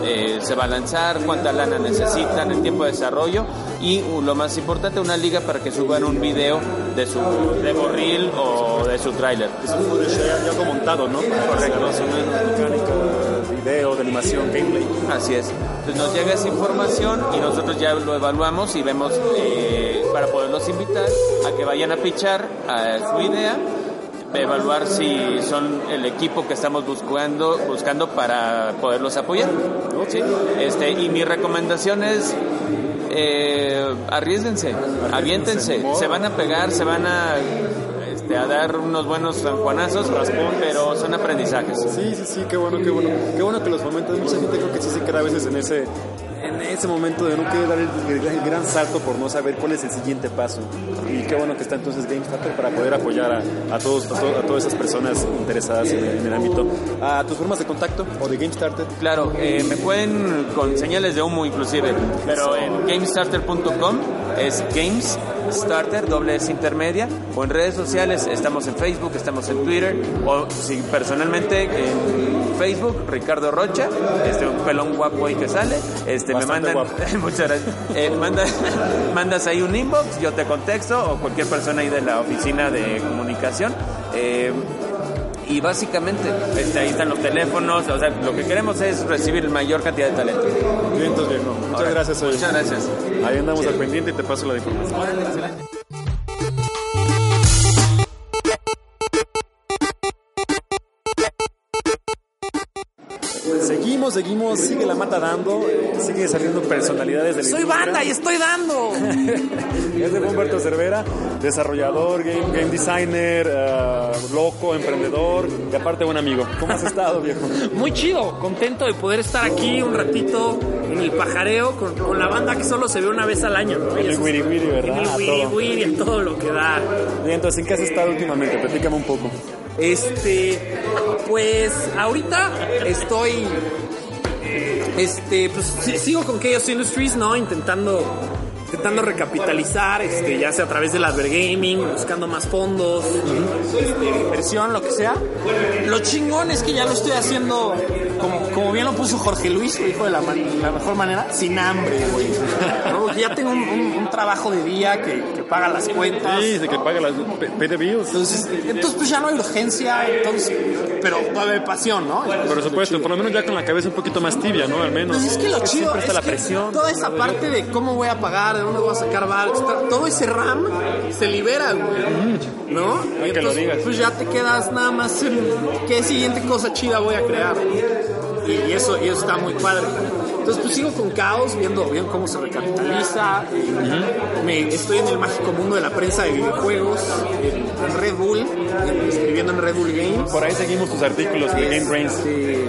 eh, se va a lanzar, cuánta lana necesitan, el tiempo de desarrollo y uh, lo más importante, una liga para que suban un video de su demo reel o de su tráiler. Es un ya, montado, ¿no? Correcto. Video, de animación, gameplay. Así es. Entonces nos llega esa información y nosotros ya lo evaluamos y vemos eh, para poderlos invitar a que vayan a pichar a su idea, evaluar si son el equipo que estamos buscando, buscando para poderlos apoyar. ¿sí? Este, y mi recomendación es eh, arriesguense, aviéntense, se van a pegar, se van a, este, a dar unos buenos sanjuanazos, pero son aprendizajes. Sí, sí, sí, qué bueno, qué bueno. Qué bueno que los fomentas. Mucha gente creo que sí se queda a veces en ese en ese momento de no querer dar el, el- el gran salto por no saber cuál es el siguiente paso. Y qué bueno que está entonces GameStarter para poder apoyar a, a todos, a, to- a todas esas personas interesadas en el, en el ámbito. A tus formas de contacto o de GameStarter. Claro, eh, me pueden con señales de humo inclusive, pero en gamestarter.com es Games Starter, doble S intermedia, o en redes sociales, estamos en Facebook, estamos en Twitter, o si personalmente en Facebook, Ricardo Rocha, este un pelón guapo ahí que sale, este me mandan, muchas gracias, Eh, manda- mandas ahí un inbox, yo te contexto, o cualquier persona ahí de la oficina de comunicación. eh, y básicamente este, ahí están los teléfonos, o sea, lo que queremos es recibir la mayor cantidad de talento. Bien, entonces, viejo. Muchas Ahora, gracias, oye. Muchas gracias. Ahí andamos al pendiente y te paso la información. Seguimos, seguimos, sigue la mata dando, eh, sigue saliendo personalidades de la Soy industria. banda y estoy dando. Es de Humberto Cervera, desarrollador, game, game designer, eh, loco, emprendedor y aparte buen amigo. ¿Cómo has estado, viejo? Muy chido, contento de poder estar aquí un ratito en el pajareo con, con la banda que solo se ve una vez al año. ¿no? En Y el wiri wiri, ¿verdad? En el wiri wiri, en todo lo que da. Y entonces, ¿en qué has estado últimamente? Platícame un poco. Este, pues ahorita estoy, este, pues sigo con Chaos Industries, ¿no? Intentando, intentando recapitalizar, este, ya sea a través del Advergaming, buscando más fondos, este, inversión, lo que sea. Lo chingón es que ya lo estoy haciendo, como, como bien lo puso Jorge Luis, lo dijo de la, man- la mejor manera, sin hambre, güey. ¿no? Ya tengo un, un- un trabajo de día que, que paga las cuentas. Sí, que paga las p- pay the bills. Entonces, entonces pues ya no hay urgencia, entonces, pero todavía pasión, ¿no? Por supuesto, por lo menos ya con la cabeza un poquito más tibia, ¿no? Al menos. Pues es que lo chido Siempre está es la que presión. toda esa parte de cómo voy a pagar, de dónde voy a sacar bar, todo ese RAM se libera, güey. ¿No? Y entonces. Pues ya te quedas nada más en qué siguiente cosa chida voy a crear. Y, eso, y eso está muy padre. Entonces pues sigo con caos, viendo, viendo cómo se recapitaliza. Me, estoy en el mágico mundo de la prensa de videojuegos, en, Red Bull, en- escribiendo en Red Bull Games. Por ahí seguimos tus artículos de Game Brains. Este,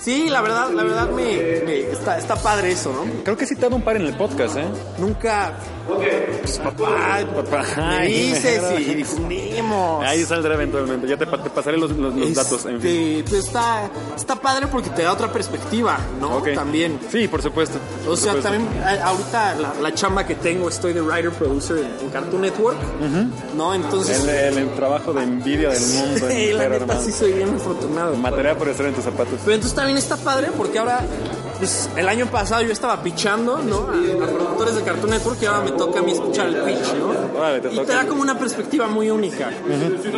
Sí, la verdad, la verdad me, me- está, está padre eso, ¿no? Creo que he citado un par en el podcast, ¿eh? Nunca, papá, Papá, me dices y difundimos. Ahí saldrá eventualmente. Ya te, pa- te pasaré los, los- los datos. En fin. Este, pues está, está padre porque te da otra perspectiva, ¿no? También. Sí, por supuesto. O sea, supuesto. también a- ahorita la, la chamba que tengo, estoy de writer producer en, Cartoon Network, ¿no? Entonces, El, el- el trabajo de envidia del mundo. Sí, la neta sí soy bien afortunado. Material por estar en tus zapatos. Pero entonces también está padre porque ahora, pues el año pasado yo estaba pitchando, ¿no? A, a productores de Cartoon Network y ahora me toca a mí escuchar el pitch, ¿no? Te y te da como una perspectiva muy única,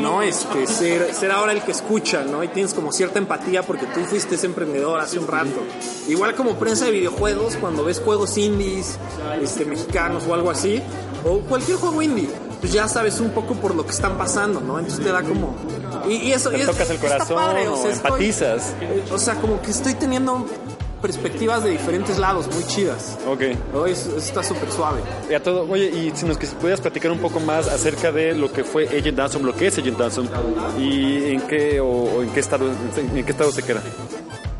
¿no? Este, ser, ser ahora el que escucha, ¿no? Y tienes como cierta empatía porque tú fuiste ese emprendedor hace un rato. Igual como prensa de videojuegos, cuando ves juegos indies, este, mexicanos o algo así, o cualquier juego indie. Pues ya sabes un poco por lo que están pasando, ¿no? Entonces te da como... Y, y eso Te y es- tocas el corazón padre, o sea, empatizas. O sea, como que estoy teniendo perspectivas de diferentes lados muy chidas. Ok. ¿no? Es- está súper suave. Y a todo, oye, y si nos que- pudieras platicar un poco más acerca de lo que fue Agent Awesome, lo que es Agent Awesome y en qué o, o en qué estado en qué estado se queda.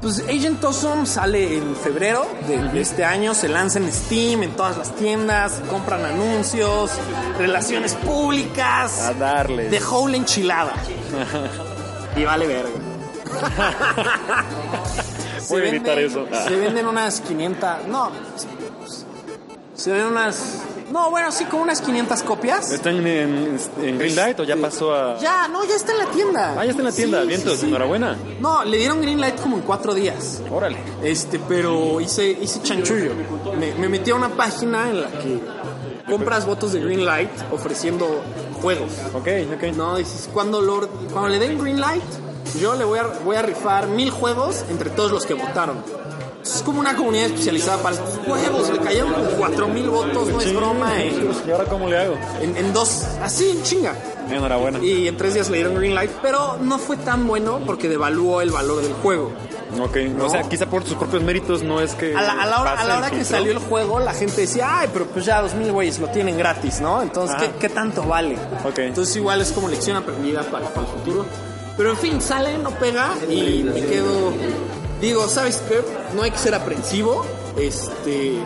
Pues Agent Awesome sale en febrero de, este año, se lanza en Steam, en todas las tiendas, compran anuncios, relaciones públicas, A darle. de whole enchilada. y vale verga. Se Voy a venden- eso. Se venden unas 500, no, se venden unas, no, bueno, sí, como unas 500 copias. ¿Están en, en, en Greenlight o ya pasó a Ya, no, ya está en la tienda. Ah, ya está en la tienda, Sí, vientos, sí, sí. enhorabuena. No, le dieron green light como en cuatro días. Órale. Este, pero hice, hice chanchullo. Me, me metí a una página en la que compras votos de green light ofreciendo juegos. Ok, ok. No, dices, cuando, lo- cuando le den green light, yo le voy a, voy a rifar mil juegos entre todos los que votaron. Es como una comunidad especializada para estos juegos. Le cayeron como cuatro mil votos, no es broma. En, ¿Y ahora cómo le hago? en- en dos, así, en chinga. Enhorabuena. Y en tres días le dieron green light, pero no fue tan bueno porque devaluó el valor del juego. Ok, o sea, quizá por sus propios méritos no es que A la, a la hora, a la hora que salió el juego, la gente decía, ay, pero pues ya dos mil güeyes lo tienen gratis, ¿no? Entonces, ¿qué, qué tanto vale? Ok. Entonces, igual es como lección aprendida para, para el futuro. Pero en fin, sale, no pega y me quedo. Digo, ¿sabes qué? No hay que ser aprensivo. Este.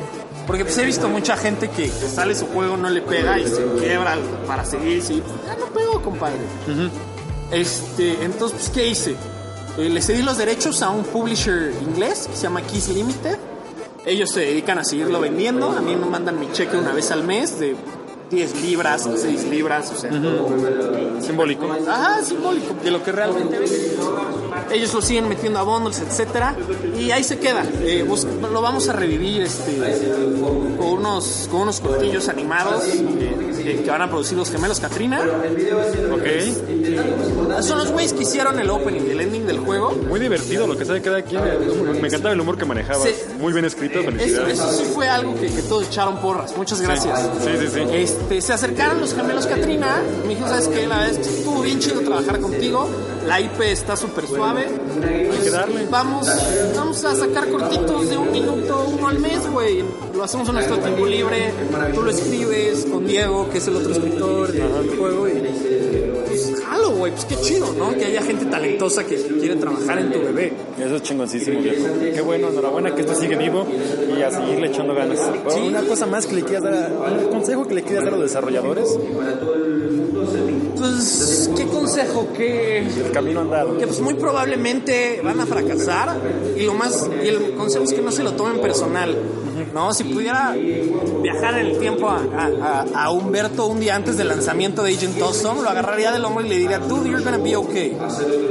Porque pues he visto mucha gente que, sale su juego, no le pega y se quiebra para seguir. Sí, ya no pegó, compadre. Este, entonces, pues, ¿qué hice? Eh, le cedí los derechos a un publisher inglés que se llama Kiss Limited. Ellos se dedican a seguirlo vendiendo. A mí me mandan mi cheque una vez al mes de 10 libras o 6 libras, o sea, Simbólico. Ajá, simbólico de lo que realmente vende. Ellos lo siguen metiendo a bundles, etcétera, y ahí se queda. Eh, lo vamos a revivir este, con unos con unos cortillos animados eh, eh, que van a producir los gemelos Katrina. Ok. Son los güeyes que hicieron el opening y el ending del juego. Muy divertido lo que sabe cada quien. Me encantaba el humor que manejabas. Sí. Muy bien escrito, felicidades. eso sí fue algo que, que todos echaron porras. Muchas gracias. Sí, sí, sí. Este, se acercaron los gemelos Katrina. Me dijo, ¿sabes qué? La verdad es que estuvo bien chido trabajar contigo. La IP está súper suave. Pues, que darle. Vamos, vamos a sacar cortitos de un minuto, uno al mes, güey. Lo hacemos en nuestro tiempo libre. Tú lo escribes con Diego, que es el otro escritor del juego. Y pues, güey. Pues qué chido, ¿no? Que haya gente talentosa que quiere trabajar en tu bebé. Eso es chingoncísimo, viejo. Qué bueno, enhorabuena que esto sigue vivo y a seguirle echando ganas. Sí. Una cosa más que le quieras dar, a- un consejo que le quieras dar a los desarrolladores, Pues, ¿qué consejo? Que el camino andado. que pues muy probablemente van a fracasar y lo más y el consejo es que no se lo tomen personal no si pudiera viajar en el tiempo a, a- a- Humberto un día antes del lanzamiento de Agent Awesome lo agarraría del hombro y le diría dude you're gonna be okay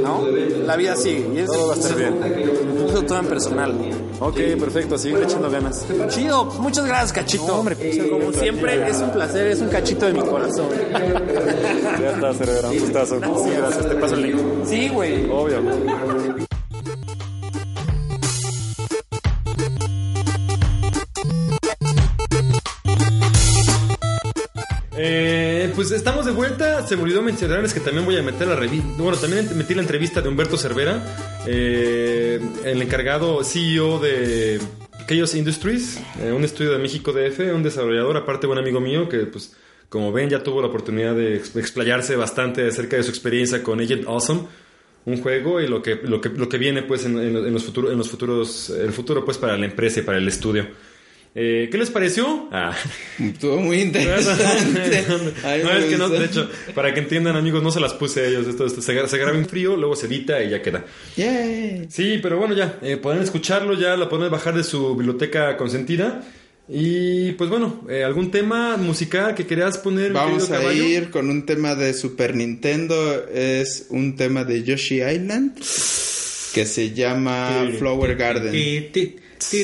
no la vida sigue y es Todo va a estar bien. no se lo tomen personal Ok, perfecto, a seguirle echando ganas. chido muchas gracias cachito No, hombre, pues, como siempre es un placer es un cachito de mi corazón Ya está, cerebro, un gustazo. Sí, gracias, te paso el link. sí güey Obvio. Estamos de vuelta. Se me olvidó mencionarles que también voy a meter la revista. Bueno, también metí la entrevista de Humberto Cervera, eh, el encargado CEO de Chaos Industries, eh, un estudio de México DF, un desarrollador, aparte buen amigo mío, que pues como ven ya tuvo la oportunidad de ex- explayarse bastante acerca de su experiencia con Agent Awesome. Un juego y lo que, lo que, lo que viene pues en- en los futuros, en los futuros, el futuro pues para la empresa y para el estudio. Eh, ¿Qué les pareció? Ah. Estuvo muy interesante. No, es que no, de hecho, para que entiendan, amigos, no se las puse a ellos. Esto, esto se, se graba en frío, luego se edita y ya queda. Yay. Sí, pero bueno, ya, eh, pueden escucharlo, ya lo pueden bajar de su biblioteca consentida. Y pues bueno, eh, ¿algún tema musical que querías poner? Vamos a caballo? ir con un tema de Super Nintendo. Es un tema de Yoshi Island que se llama Flower Garden. Ti,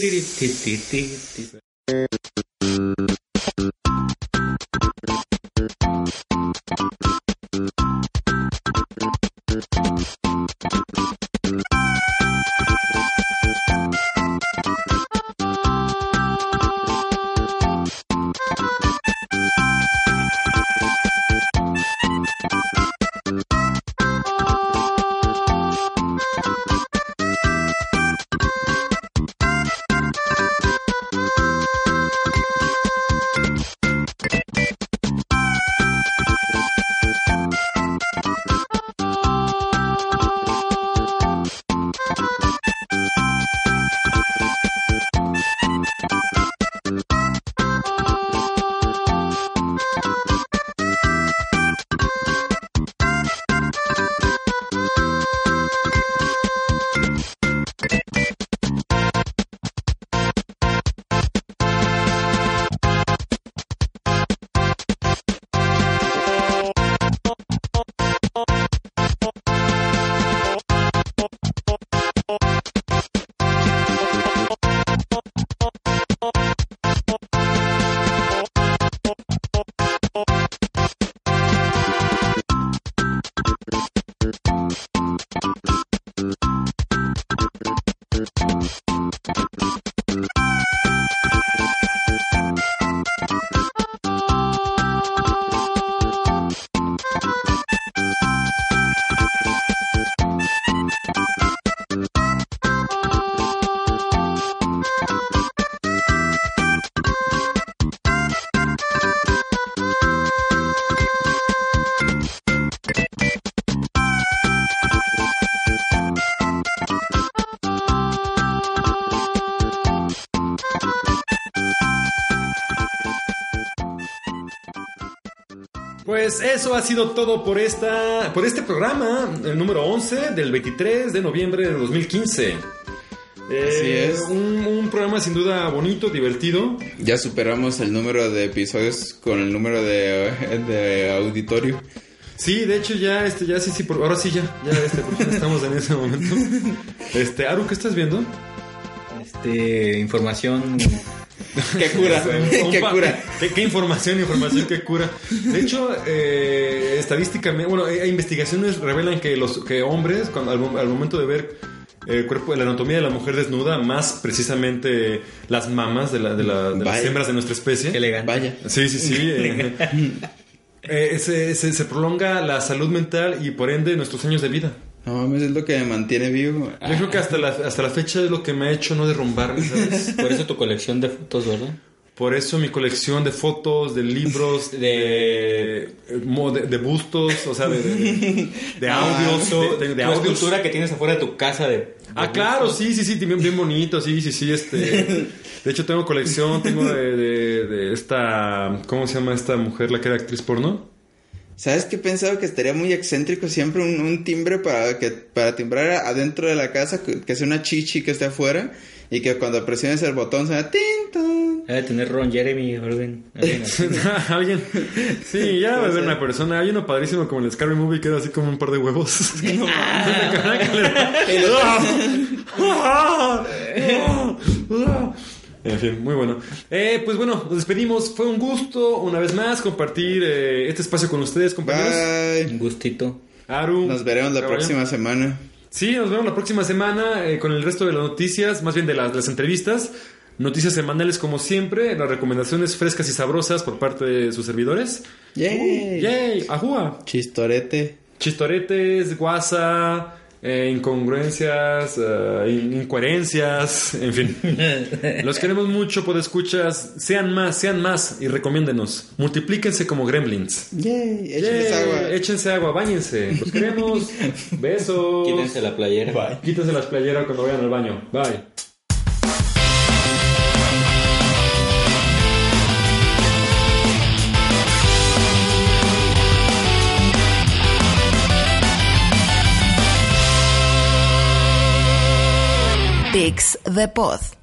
Pues eso ha sido todo por esta por este programa, el número 11 del 23 de noviembre de 2015. Eh, Así es. Un, un programa sin duda bonito, divertido. Ya superamos el número de episodios con el número de, de auditorio. Sí, de hecho ya, este, ya sí, sí, por, ahora sí ya, ya, este, por fin estamos en ese momento. Este, Aru, ¿qué estás viendo? Este, información. ¡Qué cura! ¡Qué cura! ¿Qué, qué información, información que cura. De hecho, eh, estadísticamente, bueno, eh, investigaciones revelan que los que hombres, cuando, al, mo- al momento de ver el cuerpo, la anatomía de la mujer desnuda, más precisamente las mamas de, la, de, la- de las hembras de nuestra especie. Qué elegante. Vaya. Sí, sí, sí. eh, eh, se, se- se prolonga la salud mental y por ende nuestros años de vida. No mames, es lo que me mantiene vivo. Yo creo que hasta la, hasta la fecha es lo que me ha hecho no derrumbarme, ¿sabes? Por eso tu colección de fotos, ¿verdad? Por eso mi colección de fotos, de libros, de, mo- de, de bustos, o sea, de, de, de audios, de, de- audios. escultura que tienes afuera de tu casa de... Ah, claro, sí, sí, sí, bien, bien bonito, sí, sí, sí, este... De hecho, tengo colección, tengo de, de, de esta... ¿Cómo se llama esta mujer, la que era actriz porno? ¿Sabes qué he pensado que estaría muy excéntrico siempre un, un timbre para que para timbrar adentro de la casa que, que sea una chichi que esté afuera y que cuando presiones el botón sea tin ton? Ha de tener Ron Jeremy o alguien. Sí, ya va a haber una persona. Hay uno padrísimo como el Scary Movie que era así como un par de huevos. En fin, muy bueno. Eh, pues bueno, nos despedimos. Fue un gusto una vez más compartir eh, este espacio con ustedes, compañeros. Bye. Un gustito. Aru. Nos veremos la Caballo. próxima semana. Sí, nos vemos la próxima semana eh, con el resto de las noticias, más bien de las, las entrevistas. Noticias semanales como siempre, las recomendaciones frescas y sabrosas por parte de sus servidores. Yay. ¡Yay! ¡Ajúa! Chistorete. Chistoretes, guasa, eh, incongruencias, eh, in- incoherencias, en fin. Los queremos mucho, por escuchas. Sean más, sean más y recomiéndenos. Multiplíquense como gremlins. Yay. Échenles Yay, agua. Échense agua, báñense. Los queremos. Besos. Quítense la playera. Quítense las playeras cuando vayan al baño. Bye. Picks the Pod.